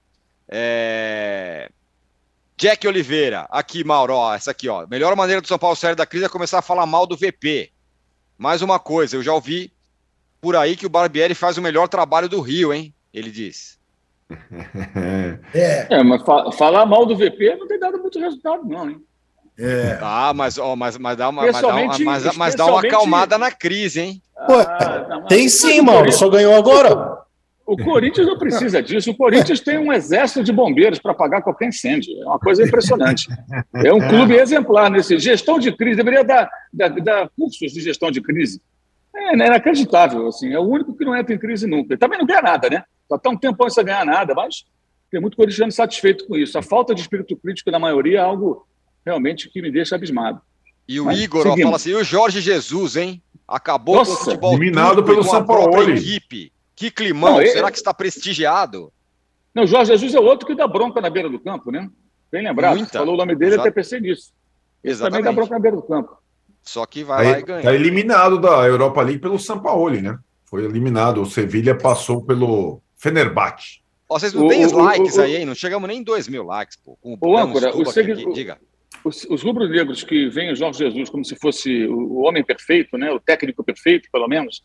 É... Jack Oliveira, aqui, Mauro, ó, essa aqui, ó. Melhor maneira do São Paulo sair da crise é começar a falar mal do VP. Mais uma coisa, eu já ouvi por aí que o Barbieri faz o melhor trabalho do Rio, hein? Ele diz. É. é, mas fa falar mal do VP não tem dado muito resultado, não, hein? É. Ah, mas, ó, mas, mas, dá uma, mas, dá uma, mas, mas dá uma acalmada na crise, hein? Ué, ah, não, tem sim, mano. Só ganhou agora. O Corinthians não precisa disso. O Corinthians tem um exército de bombeiros para apagar qualquer incêndio. É uma coisa impressionante. É um clube exemplar nesse. Gestão de crise. Deveria dar, dar, dar cursos de gestão de crise. É, é inacreditável. Assim. É o único que não entra em crise nunca. Também não ganha nada, né? Está um tempão sem ganhar nada, mas tem muito corintiano satisfeito com isso. A falta de espírito crítico da maioria é algo realmente que me deixa abismado. E o mas, Igor ó, fala assim: e o Jorge Jesus, hein? Acabou Nossa, com o futebol eliminado pelo São Paulo. equipe. Que climão, não, será que está prestigiado? Não, o Jorge Jesus é outro que dá bronca na beira do campo, né? Bem lembrado. Muita. Falou o nome dele, Exato. até pensei nisso. Esse Exatamente. também dá bronca na beira do campo. Só que vai tá, lá e ganha. Está eliminado da Europa League pelo São Paulo, né? Foi eliminado. O Sevilha passou pelo Fenerbahçe. Ó, vocês não têm likes o, aí, hein? Não chegamos nem em 2 mil likes, pô. Com o âncora, o segui... diga. Os, os rubro-negros que veem o Jorge Jesus como se fosse o homem perfeito, né, o técnico perfeito, pelo menos,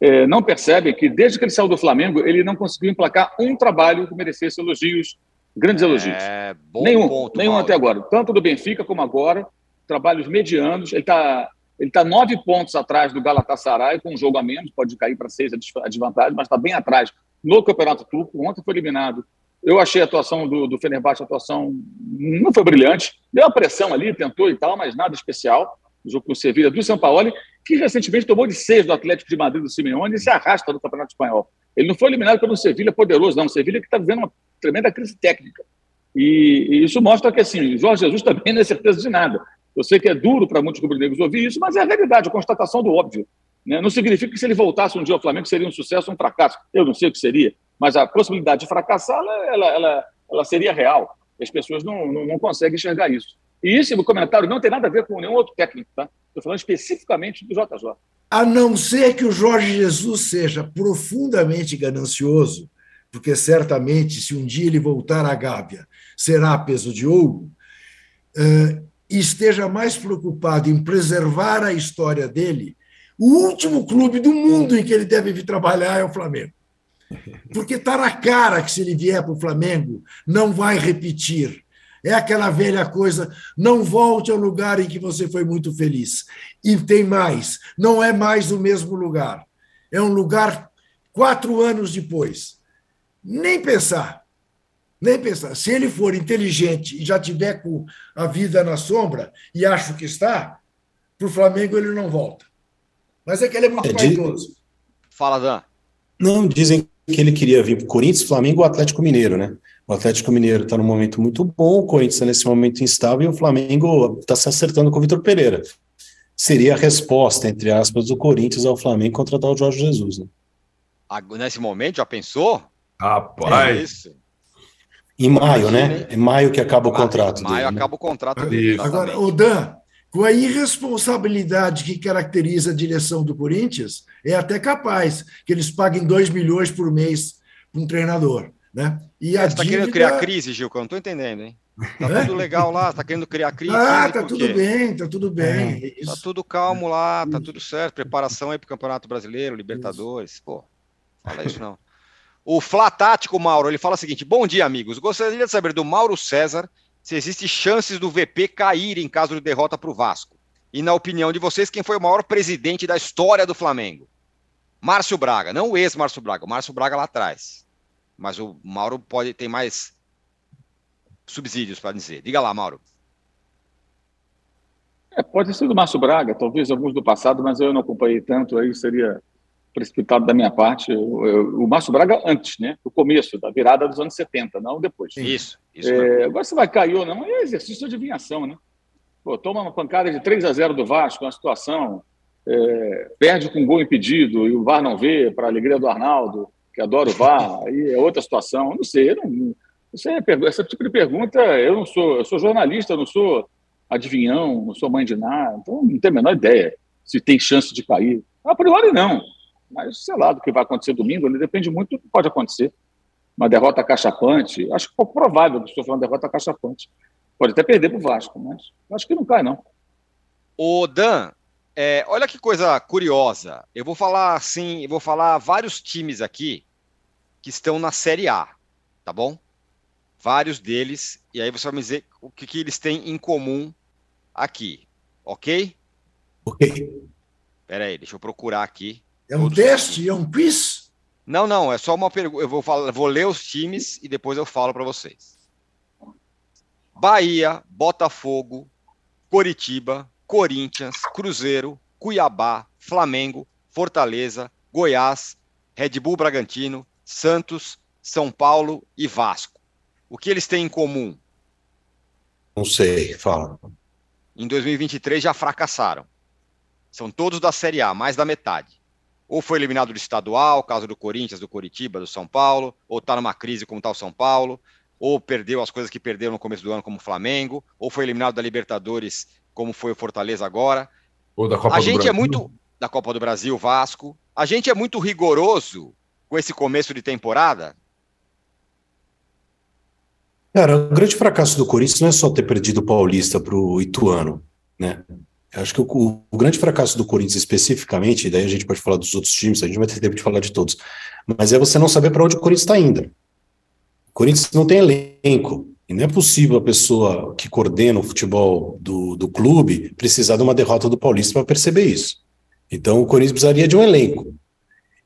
é, não percebem que desde que ele saiu do Flamengo, ele não conseguiu emplacar um trabalho que merecesse elogios, grandes elogios. É, nenhum, ponto, nenhum até agora. Tanto do Benfica como agora, trabalhos medianos. Ele está ele tá nove pontos atrás do Galatasaray, com um jogo a menos, pode cair para seis a desvantagem, mas está bem atrás no Campeonato Turco. Ontem foi eliminado. Eu achei a atuação do, do Fenerbahçe, a atuação não foi brilhante. Deu uma pressão ali, tentou e tal, mas nada especial. O jogo com o Sevilla do São Paulo, que recentemente tomou de seis do Atlético de Madrid do Simeone e se arrasta no Campeonato Espanhol. Ele não foi eliminado pelo Sevilla poderoso, não. O Sevilla que está vivendo uma tremenda crise técnica. E, e, isso mostra que, assim, Jorge Jesus também não é certeza de nada. Eu sei que é duro para muitos rubro-negros ouvir isso, mas é a realidade, a constatação do óbvio. Né? Não significa que se ele voltasse um dia ao Flamengo seria um sucesso ou um fracasso. Eu não sei o que seria, mas a possibilidade de fracassar ela, ela, ela seria real. As pessoas não, não, não, conseguem enxergar isso. E no comentário, não tem nada a ver com nenhum outro técnico, tá? Estou falando especificamente do JJ. A não ser que o Jorge Jesus seja profundamente ganancioso, porque certamente, se um dia ele voltar à Gávea, será peso de ouro, uh, e esteja mais preocupado em preservar a história dele o último clube do mundo em que ele deve vir trabalhar é o Flamengo. Porque está na cara que se ele vier para o Flamengo, não vai repetir. É aquela velha coisa, não volte ao lugar em que você foi muito feliz. E tem mais, não é mais o mesmo lugar. É um lugar quatro anos depois. Nem pensar, nem pensar. Se ele for inteligente e já tiver com a vida na sombra, e acho que está, para o Flamengo ele não volta. Mas é que ele é muito é, vaidoso. Fala, Dan. Não, dizem que ele queria vir para o Corinthians, Flamengo ou Atlético Mineiro, né? O Atlético Mineiro está num momento muito bom, o Corinthians está nesse momento instável e o Flamengo está se acertando com o Vitor Pereira. Seria a resposta, entre aspas, do Corinthians ao Flamengo contratar o Jorge Jesus. Né? Nesse momento, já pensou? Rapaz! É em maio, né? Em maio que acaba o contrato. Em maio dele, né? acaba né? o contrato dele. Agora, o Dan, com a irresponsabilidade que caracteriza a direção do Corinthians, é até capaz que eles paguem 2 milhões por mês para um treinador. Né? E a Você está dívida... querendo criar crise, Gil, que eu não estou entendendo, hein? Tá é? tudo legal lá, está querendo criar crise. Ah, tá tudo bem, tá tudo bem. É. Tá tudo calmo lá, tá tudo certo. Preparação aí para o Campeonato Brasileiro, Libertadores. Pô, fala isso não. O Flá Tático, Mauro, ele fala o seguinte: Bom dia, amigos. Gostaria de saber do Mauro César se existe chances do VP cair em caso de derrota para o Vasco. E na opinião de vocês, quem foi o maior presidente da história do Flamengo? Márcio Braga, não o ex-Márcio Braga, o Márcio Braga lá atrás. Mas o Mauro pode ter mais subsídios para dizer. Diga lá, Mauro. É, pode ser do Márcio Braga, talvez alguns do passado, mas eu não acompanhei tanto, aí seria precipitado da minha parte. O, o Márcio Braga antes, né? O começo, da virada dos anos 70, não depois. Isso, isso. É, agora se vai cair ou não, é exercício de adivinhação, né? Pô, toma uma pancada de 3 a 0 do Vasco, uma situação, é, perde com um gol impedido e o VAR não vê, para a alegria do Arnaldo, que adora o VAR, aí é outra situação. Não sei, não, isso é, esse tipo de pergunta, eu não sou, eu sou jornalista, eu não sou adivinhão, não sou mãe de nada, então não tenho a menor ideia se tem chance de cair. A priori, não. Mas, sei lá, do que vai acontecer domingo, ele depende muito do que pode acontecer. Uma derrota cachapante, acho que é provável que estou falando de derrota cachapante. Pode até perder para o Vasco, mas acho que não cai, não. O Dan, é, olha que coisa curiosa. Eu vou falar assim, eu vou falar vários times aqui que estão na Série A, tá bom? Vários deles, e aí você vai me dizer o que, que eles têm em comum aqui, ok? Ok. Pera aí, deixa eu procurar aqui. É um teste? É um quiz? Não, não, é só uma pergunta. Eu vou, falar, vou ler os times e depois eu falo para vocês. Bahia, Botafogo, Coritiba, Corinthians, Cruzeiro, Cuiabá, Flamengo, Fortaleza, Goiás, Red Bull Bragantino, Santos, São Paulo e Vasco. O que eles têm em comum? Não sei, fala. Em 2023 já fracassaram. São todos da Série A, mais da metade. Ou foi eliminado do estadual, caso do Corinthians, do Coritiba, do São Paulo, ou está numa crise como está o São Paulo, ou perdeu as coisas que perdeu no começo do ano, como o Flamengo, ou foi eliminado da Libertadores, como foi o Fortaleza agora. Ou da Copa a do gente é Brasil. muito da Copa do Brasil, Vasco. A gente é muito rigoroso com esse começo de temporada. Cara, o grande fracasso do Corinthians não é só ter perdido o Paulista para o Ituano, né? Eu acho que o, o, grande fracasso do Corinthians especificamente, e daí a gente pode falar dos outros times, a gente vai ter tempo de falar de todos, mas é você não saber para onde o Corinthians está indo. O Corinthians não tem elenco, e não é possível a pessoa que coordena o futebol do, do clube precisar de uma derrota do Paulista para perceber isso. Então o Corinthians precisaria de um elenco.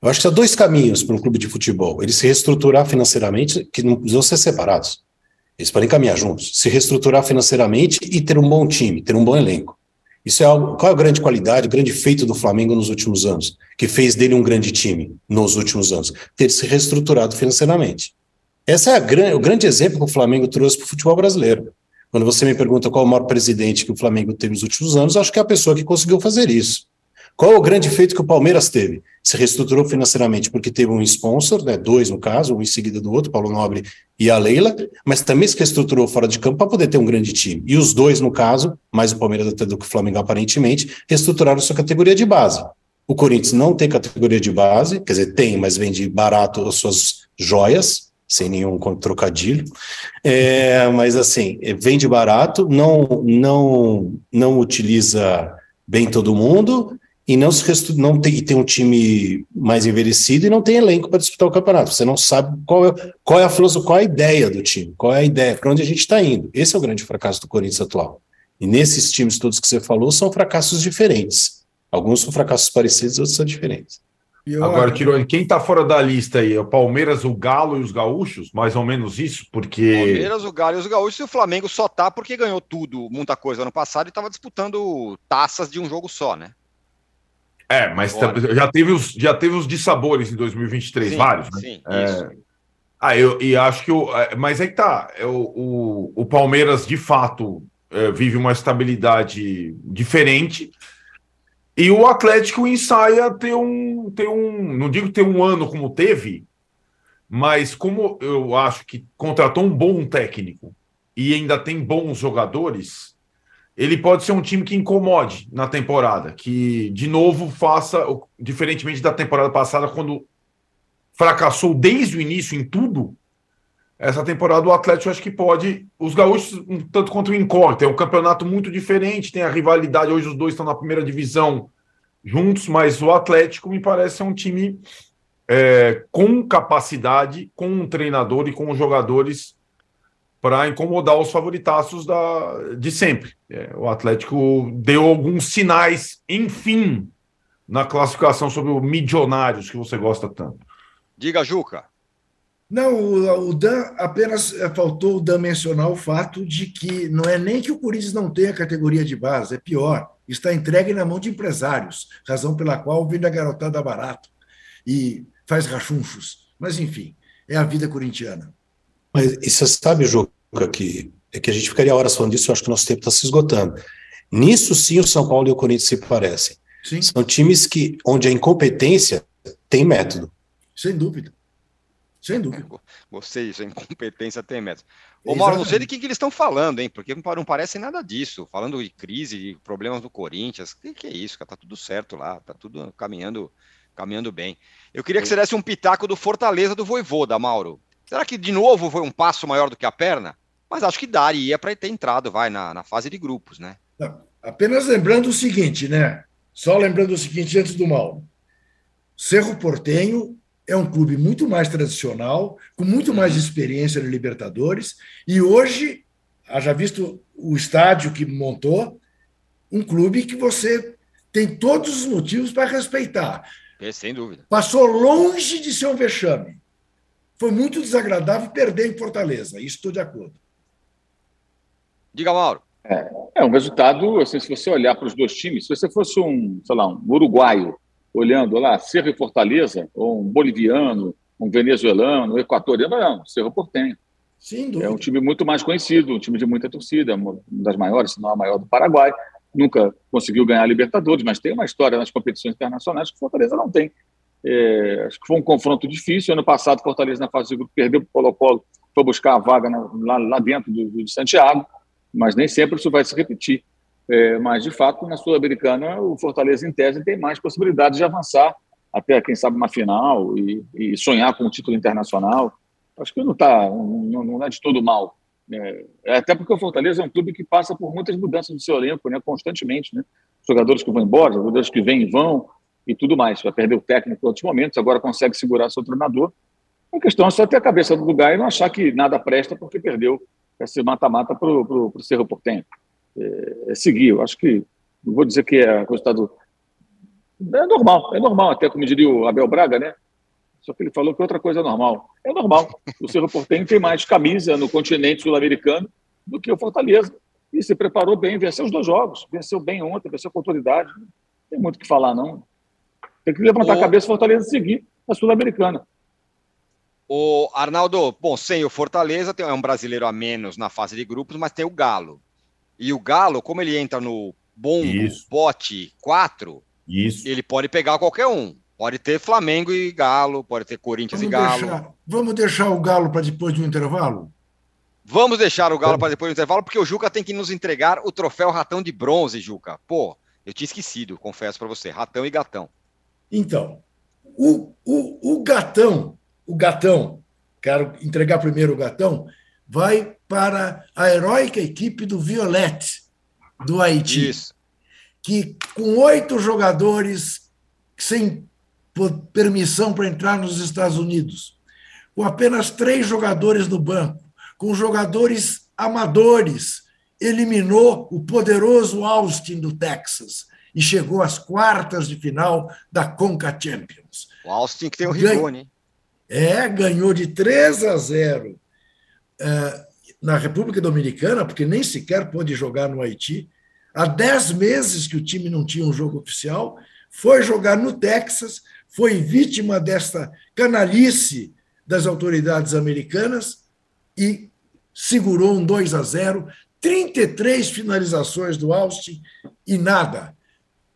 Eu acho que há dois caminhos para um clube de futebol: ele se reestruturar financeiramente, que não precisam ser separados. Eles podem caminhar juntos, se reestruturar financeiramente e ter um bom time, ter um bom elenco. Isso é algo. Qual é a grande qualidade, o grande feito do Flamengo nos últimos anos, que fez dele um grande time nos últimos anos? Ter se reestruturado financeiramente. Esse é a, o grande exemplo que o Flamengo trouxe para o futebol brasileiro. Quando você me pergunta qual é o maior presidente que o Flamengo teve nos últimos anos, acho que é a pessoa que conseguiu fazer isso. Qual é o grande feito que o Palmeiras teve? Se reestruturou financeiramente porque teve um sponsor, né, dois no caso, um em seguida do outro, Paulo Nobre e a Leila, mas também se reestruturou fora de campo para poder ter um grande time. E os dois, no caso, mais o Palmeiras até do que o Flamengo aparentemente, reestruturaram sua categoria de base. O Corinthians não tem categoria de base, quer dizer, tem, mas vende barato as suas joias, sem nenhum trocadilho. É, mas assim, vende barato, não, não, não utiliza bem todo mundo e não se não tem, tem um time mais envelhecido e não tem elenco para disputar o campeonato. Você não sabe qual é, qual é a filosofia, qual é a ideia do time, qual é a ideia, para onde a gente está indo. Esse é o grande fracasso do Corinthians atual. E nesses times todos que você falou são fracassos diferentes. Alguns são fracassos parecidos, outros são diferentes. Agora, Tironi, quem está fora da lista aí? É o Palmeiras, o Galo e os Gaúchos? Mais ou menos isso, porque. Palmeiras, o Galo e os Gaúchos, e o Flamengo só tá porque ganhou tudo, muita coisa ano passado e estava disputando taças de um jogo só, né? É, mas já teve, os, já teve os dissabores em 2023, sim, vários, né? Sim, é... isso. Ah, eu e acho que o. Mas aí que tá. É, o, o, o Palmeiras, de fato, é, vive uma estabilidade diferente. E o Atlético ensaia ter um, ter um. Não digo ter um ano como teve, mas como eu acho que contratou um bom técnico e ainda tem bons jogadores, ele pode ser um time que incomode na temporada, que de novo faça, diferentemente da temporada passada, quando fracassou desde o início em tudo. Essa temporada o Atlético acho que pode. Os gaúchos, um tanto quanto o incógnito, é um campeonato muito diferente, tem a rivalidade. Hoje os dois estão na primeira divisão juntos, mas o Atlético me parece ser um time é, com capacidade, com um treinador e com jogadores para incomodar os favoritaços da, de sempre. É, o Atlético deu alguns sinais, enfim, na classificação sobre o Milionários, que você gosta tanto. Diga, Juca. Não, o, o Dan apenas eh, faltou o Dan mencionar o fato de que não é nem que o Corinthians não tenha categoria de base, é pior, está entregue na mão de empresários, razão pela qual vende a garotada barato e faz rachunchos. Mas, enfim, é a vida corintiana. Mas e você sabe, Juca, que, é que a gente ficaria horas falando disso, eu acho que o nosso tempo está se esgotando. Nisso, sim, o São Paulo e o Corinthians se parecem. Sim. São times que, onde a incompetência tem método. Sem dúvida. Sem dúvida. Gostei disso, a incompetência tem método. Ô, Mauro, não sei de que, que eles estão falando, hein? Porque não parece nada disso. Falando de crise, de problemas do Corinthians. O que, que, é isso, cara? Tá tudo certo lá, tá tudo caminhando, caminhando bem. Eu queria que você desse um pitaco do Fortaleza do Voivoda, Mauro. Será que de novo foi um passo maior do que a perna? Mas acho que daria para ter entrado, vai, na, na fase de grupos, né? Não, apenas lembrando o seguinte, né? Só lembrando o seguinte antes do mal. Cerro Portenho é um clube muito mais tradicional, com muito mais experiência no Libertadores, e hoje, haja visto o estádio que montou, um clube que você tem todos os motivos para respeitar. É, sem dúvida. Passou longe de ser um vexame. Foi muito desagradável perder em Fortaleza, isso estou de acordo. Diga, Mauro. É, é um resultado, assim, se você olhar para os dois times, se você fosse um, sei lá, um uruguaio olhando lá, Cerro e Fortaleza, ou um boliviano, um venezuelano, um equatoriano, não, Cerro Portenho. Sim, é um time muito mais conhecido, um time de muita torcida, uma das maiores, se não a maior do Paraguai. Nunca conseguiu ganhar a Libertadores, mas tem uma história nas competições internacionais que Fortaleza não tem. É, acho que foi um confronto difícil. Ano passado, Fortaleza, na fase de grupo, perdeu para o Colo-Colo, foi buscar a vaga na, lá, lá, dentro do, de Santiago, mas nem sempre isso vai se repetir. É, mas, de fato, na Sul-Americana, o Fortaleza, em tese, tem mais possibilidades de avançar até, quem sabe, uma final e, e sonhar com um título internacional. Acho que não está não, não é de todo mal. É, é, até porque o Fortaleza é um clube que passa por muitas mudanças no seu elenco, né, constantemente. Né? Jogadores que vão embora, jogadores que vêm e vão, e tudo mais. Vai perder o técnico em outros momentos, agora consegue segurar seu treinador. A questão é só ter a cabeça do lugar e não achar que nada presta porque perdeu esse mata-mata para o Cerro Portenho é, é seguir. Eu acho que, não vou dizer que é resultado. É normal, é normal, até como diria o Abel Braga, né? Só que ele falou que outra coisa é normal. É normal. O Cerro Portenho tem mais camisa no continente sul-americano do que o Fortaleza. E se preparou bem, venceu os dois jogos. Venceu bem ontem, venceu com autoridade. Não tem muito o que falar, não. Tem que levantar a cabeça e Fortaleza seguir a Sul-Americana. O Arnaldo, bom, sem o Fortaleza, tem, é um brasileiro a menos na fase de grupos, mas tem o Galo. E o Galo, como ele entra no bom pote 4, Isso. ele pode pegar qualquer um. Pode ter Flamengo e Galo, pode ter Corinthians vamos e Galo. Deixar, vamos deixar o Galo para depois do intervalo? Vamos deixar o Galo para depois do intervalo, porque o Juca tem que nos entregar o troféu Ratão de Bronze, Juca. Pô, eu tinha esquecido, confesso para você. Ratão e Gatão. Então, o, o, o Gatão, o Gatão, quero entregar primeiro o Gatão, vai para a heróica equipe do Violette, do Haiti. Isso. Que com oito jogadores sem permissão para entrar nos Estados Unidos, com apenas três jogadores no banco, com jogadores amadores, eliminou o poderoso Austin do Texas e chegou às quartas de final da Conca Champions. O Austin que tem o Rigoni. É, ganhou de 3 a 0 é, na República Dominicana, porque nem sequer pôde jogar no Haiti. Há dez meses que o time não tinha um jogo oficial, foi jogar no Texas, foi vítima desta canalice das autoridades americanas e segurou um 2 a 0, 33 finalizações do Austin e nada.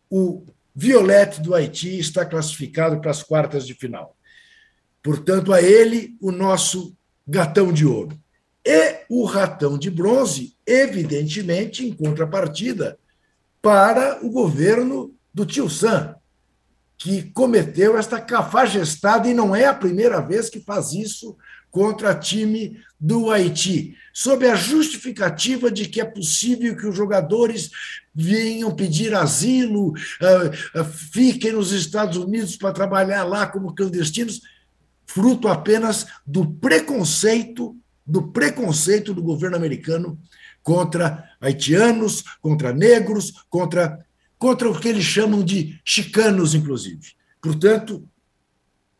O Violette do Haiti está classificado para as quartas de final. Portanto, a ele o nosso gatão de ouro. E o ratão de bronze, evidentemente, em contrapartida, para o governo do tio Sam, que cometeu esta cafajestada, e não é a primeira vez que faz isso contra time do Haiti, sob a justificativa de que é possível que os jogadores venham pedir asilo, uh, uh, fiquem nos Estados Unidos para trabalhar lá como clandestinos, fruto apenas do preconceito, do preconceito do governo americano contra haitianos, contra negros, contra, contra o que eles chamam de chicanos, inclusive. Portanto,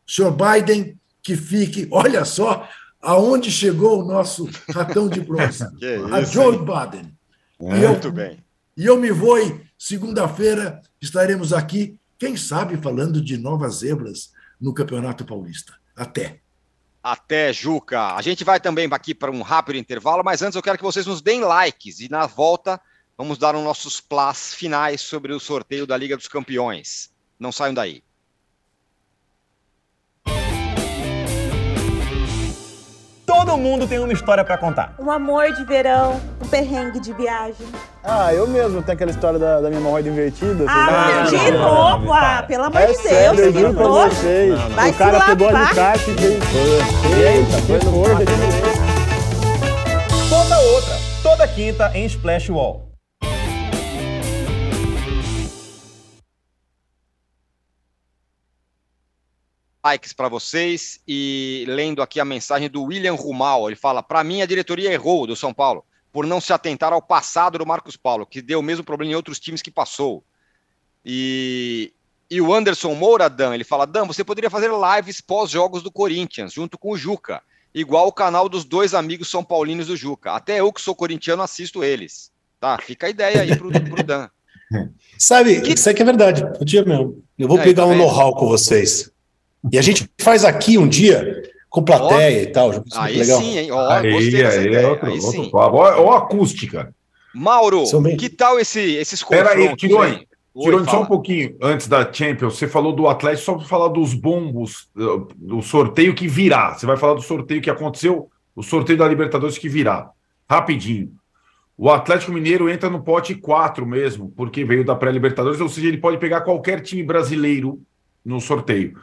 senhor Biden, que fique, olha só aonde chegou o nosso ratão de bronze, a Joe Biden. Muito eu, bem. E eu me vou, segunda-feira estaremos aqui, quem sabe falando de novas zebras no Campeonato Paulista. Até. Até, Juca. A gente vai também aqui para um rápido intervalo, mas antes eu quero que vocês nos deem likes e na volta vamos dar os nossos plus finais sobre o sorteio da Liga dos Campeões. Não saiam daí. Todo mundo tem uma história para contar. Um amor de verão, um perrengue de viagem. Ah, eu mesmo tenho aquela história da, da minha hemorroida invertida. Ah, de não, novo? Não, ah, pelo amor é de sério, Deus, de novo. Vocês. Vai o cara pegou a alicate e fez. Eita, foi no Conta outra, toda quinta em Splash Wall. Likes para vocês e lendo aqui a mensagem do William Rumal. Ele fala: para mim, a diretoria errou do São Paulo por não se atentar ao passado do Marcos Paulo, que deu o mesmo problema em outros times que passou. E, e o Anderson Moura, Dan, ele fala: Dan, você poderia fazer lives pós-jogos do Corinthians, junto com o Juca, igual o canal dos dois amigos são paulinos do Juca. Até eu, que sou corintiano, assisto eles. Tá, fica a ideia aí pro, pro Dan. Sabe, que... isso aqui é verdade, podia mesmo. Eu vou é, pegar tá um know-how com vocês. E a gente faz aqui um dia com plateia oh, e tal. Aí legal. sim, hein? Oh, aí, aí, aí, outro, aí outro, sim. Ou acústica. Mauro, bem... que tal esse, esses confrontos? Peraí, Tirone, Tirone, só um pouquinho antes da Champions, você falou do Atlético, só para falar dos bombos, do sorteio que virá. Você vai falar do sorteio que aconteceu, o sorteio da Libertadores que virá. Rapidinho. O Atlético Mineiro entra no pote 4 mesmo, porque veio da pré-Libertadores, ou seja, ele pode pegar qualquer time brasileiro no sorteio.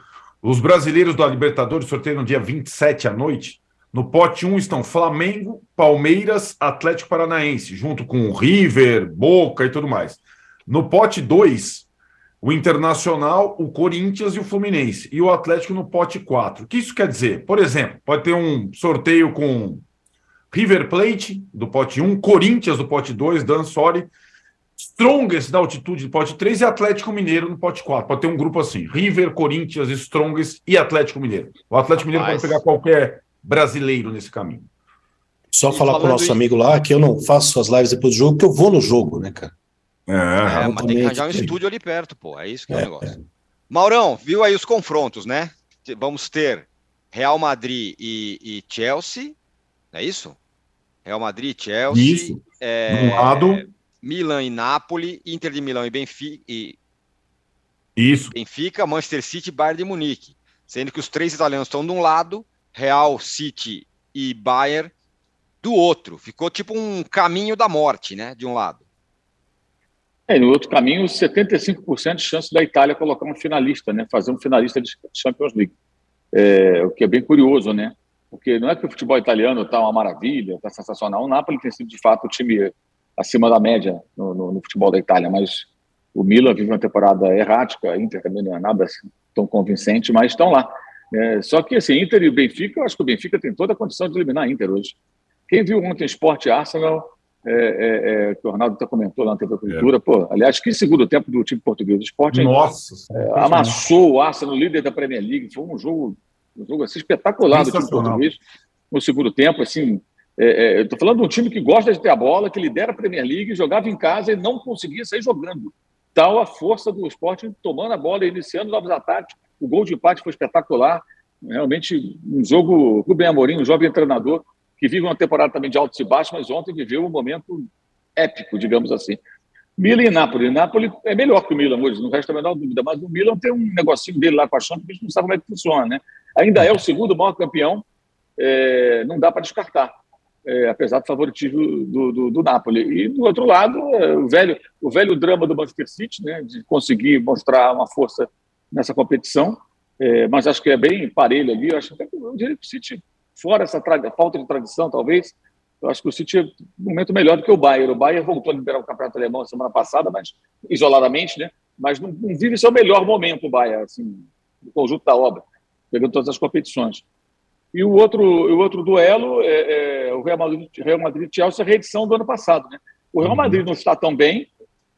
Os brasileiros da Libertadores sorteiam no dia 27 à noite. No pote 1 estão Flamengo, Palmeiras, Atlético Paranaense, junto com River, Boca e tudo mais. No pote 2, o Internacional, o Corinthians e o Fluminense. E o Atlético no pote 4. O que isso quer dizer? Por exemplo, pode ter um sorteio com River Plate, do pote 1, Corinthians, do pote 2, Dan Sori, Strongest da altitude do pote 3 e Atlético Mineiro no pote 4. Pode ter um grupo assim: River, Corinthians, Strongest e Atlético Mineiro. O Atlético Mineiro pode pegar qualquer brasileiro nesse caminho. Só e falar para o nosso em... amigo lá que eu não faço as lives depois do jogo, que eu vou no jogo, né, cara? É, é mas tem que arranjar um estúdio ali perto, pô. É isso que é, é o negócio. É. Maurão, viu aí os confrontos, né? Vamos ter Real Madrid e, e Chelsea, é isso? Real Madrid, Chelsea. Isso. É, um lado Milan e Napoli, Inter de Milão e Benfica, e Isso. Benfica, Manchester City e Bayern de Munique. Sendo que os três italianos estão de um lado, Real, City e Bayern do outro. Ficou tipo um caminho da morte, né? De um lado. É, no outro caminho, 75% de chance da Itália colocar um finalista, né? Fazer um finalista de Champions League. É, o que é bem curioso, né? Porque não é que o futebol italiano está uma maravilha, está sensacional. O Napoli tem sido, de fato, o time acima da média no, no, no, futebol da Itália, mas o Milan vive uma temporada errática, a Inter também não é nada assim, tão convincente, mas estão lá. É, só que assim, Inter e o Benfica, eu acho que o Benfica tem toda a condição de eliminar a Inter hoje. Quem viu ontem Sport Arsenal, é, é, é, que o Ronaldo até comentou lá na TV Cultura, é. pô, aliás, que segundo tempo do time português, o Sport Nossa, é, amassou o Arsenal, líder da Premier League, foi um jogo, um jogo assim, espetacular do time português no segundo tempo, assim, é, é, eu estou falando de um time que gosta de ter a bola, que lidera a Premier League, jogava em casa e não conseguia sair jogando. Tal a força do esporte tomando a bola e iniciando novos ataques. O gol de empate foi espetacular. Realmente um jogo. Rubem Amorim, um jovem treinador, que vive uma temporada também de altos e baixos, mas ontem viveu um momento épico, digamos assim. Milan e Napoli. Napoli é melhor que o Milan hoje, não resta a menor dúvida, mas o Milan tem um negocinho dele lá com a Champions que a gente não sabe como é que funciona, né? Ainda é o segundo maior campeão, é, não dá para descartar é, apesar do favoritismo do, do, do, Napoli. E do outro lado, é, o, velho, o velho drama do Manchester City, né, de conseguir mostrar uma força nessa competição, é, mas acho que é bem parelho ali. Eu acho que eu diria que o City fora essa falta de tradição, talvez, eu acho que o City é um momento melhor do que o Bayern. O Bayern voltou a liderar o campeonato alemão semana passada, mas isoladamente, né? Mas não, não vive seu melhor momento o Bayern, assim, do conjunto da obra, pegando todas as competições. E o outro, o outro duelo é, é o Real Madrid, Real Madrid Chelsea, a reedição do ano passado, né? O Real Madrid não está tão bem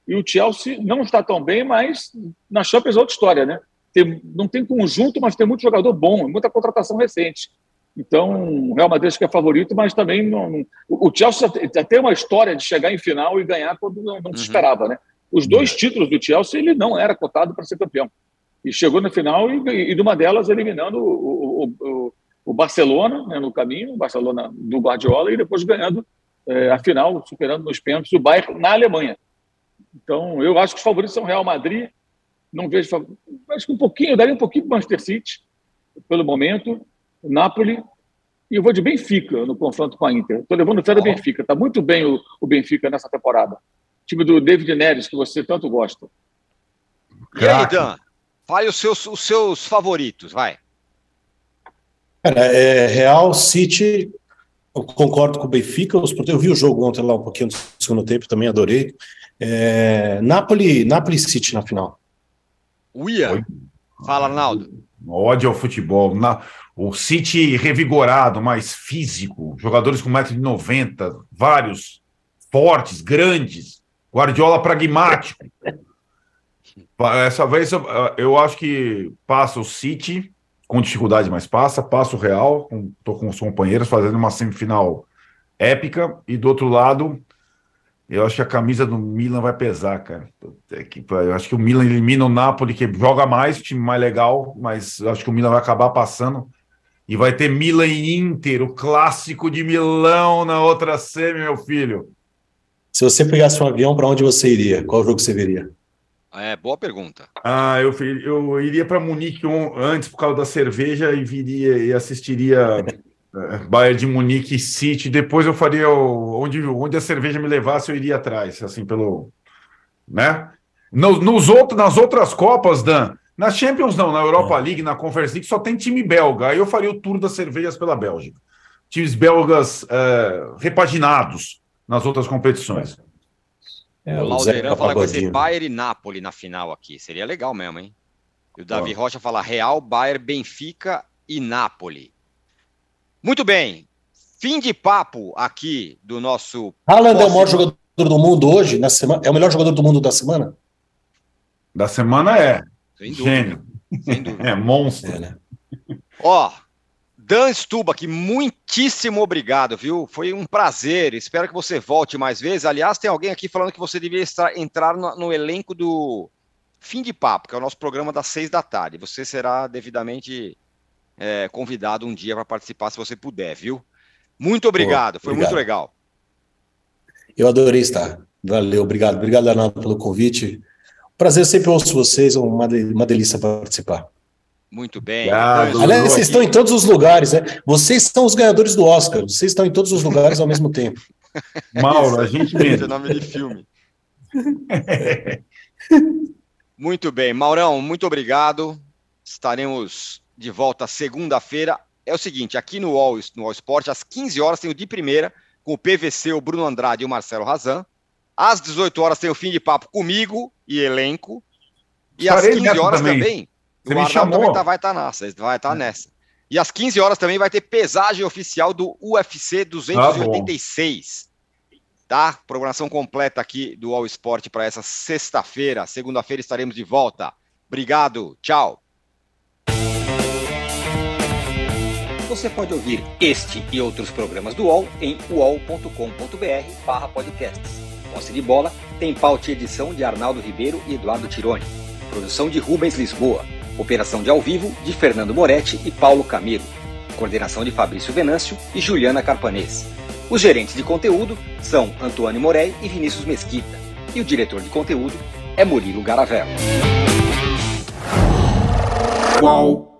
e o Chelsea não está tão bem, mas na Champions é outra história, né? Tem, não tem conjunto, mas tem muito jogador bom, muita contratação recente. Então, o Real Madrid acho que é favorito, mas também não, não, o Chelsea já tem uma história de chegar em final e ganhar quando não, não se uhum. esperava, né? Os dois títulos do Chelsea ele não era cotado para ser campeão e chegou na final e, e de uma delas eliminando o, o, o, o Barcelona né, no caminho, o Barcelona do Guardiola e depois ganhando é, a final, superando nos pênaltis o Bayern na Alemanha. Então, eu acho que os favoritos são Real Madrid. Não vejo, acho que um pouquinho, daria um pouquinho para Manchester City pelo momento Napoli e eu vou de Benfica no confronto com a Inter. Estou levando fé do Benfica. Está muito bem o, o, Benfica nessa temporada. time do David Neres, que você tanto gosta. E aí, Dan? Fale os seus, os seus favoritos, vai. Cara, é, Real City, eu concordo com o Benfica. Eu vi o jogo ontem lá um pouquinho no segundo tempo, também adorei. É, Napoli, Napoli City na final. Uia! Fala, Arnaldo. Ódio ao futebol. Na, o City revigorado, mais físico, jogadores com 1,90m, vários fortes, grandes, Guardiola pragmático. Essa vez eu, eu acho que passa o City com dificuldade, mas passa, passa o Real, estou com os companheiros fazendo uma semifinal épica, e do outro lado, eu acho que a camisa do Milan vai pesar, cara. Eu acho que o Milan elimina o Napoli, que joga mais, time mais legal, mas eu acho que o Milan vai acabar passando. E vai ter Milan e Inter, o clássico de Milão na outra semi, meu filho. Se você pegasse um avião, para onde você iria? Qual jogo você veria? É, boa pergunta. Ah, eu, eu iria para Munique antes por causa da cerveja e viria e assistiria É, Bayern de Munique e City. Depois eu faria o, onde, onde a cerveja me levasse, eu iria atrás, assim, pelo. Né? Nos, nos outros, nas outras Copas, Dan, na Champions não, na Europa é. League, na Conference League, só tem time belga. Aí eu faria o tour das cervejas pela Bélgica. Times belgas é, repaginados nas outras competições. É, o Laudeirão fala vai ser Bayern e Napoli na final aqui. Seria legal mesmo, hein? E o Davi Rocha fala Real, Bayern, Benfica e Napoli. Muito bem. Fim de papo aqui do nosso. Haaland é o maior jogador do mundo hoje, na semana. É o melhor jogador do mundo da semana? Da semana é. Sem dúvida. Gênio. Sem dúvida. É monstro. É, né? Ó, Dan Stubach, muitíssimo obrigado, viu? Foi um prazer. Espero que você volte mais vezes. Aliás, tem alguém aqui falando que você devia estar, entrar no, no elenco do Fim de Papo, que é o nosso programa das seis da tarde. Você será devidamente é, convidado um dia para participar, se você puder, viu? Muito obrigado, Pô, foi obrigado. muito legal. Eu adorei estar. Valeu, obrigado. Obrigado, Arnaldo, pelo convite. Prazer, sempre ouço vocês, uma, uma delícia participar. Muito bem. Obrigado, Aliás, vocês estão em todos os lugares, né? Vocês são os ganhadores do Oscar, vocês estão em todos os lugares ao mesmo tempo. Mauro, a gente mesmo. É nome de filme. muito bem, Maurão, muito obrigado. Estaremos de volta segunda-feira. É o seguinte, aqui no All, no All Sport, às 15 horas tem o de primeira, com o PVC, o Bruno Andrade e o Marcelo Razan. Às 18 horas tem o fim de papo comigo e elenco. E às 15 horas também, também Você o Arnaldo também tá, vai estar tá nessa, vai estar tá nessa. E às 15 horas também vai ter pesagem oficial do UFC 286. Ah, tá? Programação completa aqui do All Sport para essa sexta-feira. Segunda-feira estaremos de volta. Obrigado, tchau. Você pode ouvir este e outros programas do UOL em uol.com.br podcasts. Posse de bola tem pauta e edição de Arnaldo Ribeiro e Eduardo Tironi. Produção de Rubens Lisboa. Operação de ao vivo de Fernando Moretti e Paulo Camilo. Coordenação de Fabrício Venâncio e Juliana Carpanês. Os gerentes de conteúdo são Antônio Morei e Vinícius Mesquita. E o diretor de conteúdo é Murilo Garavello. Uau.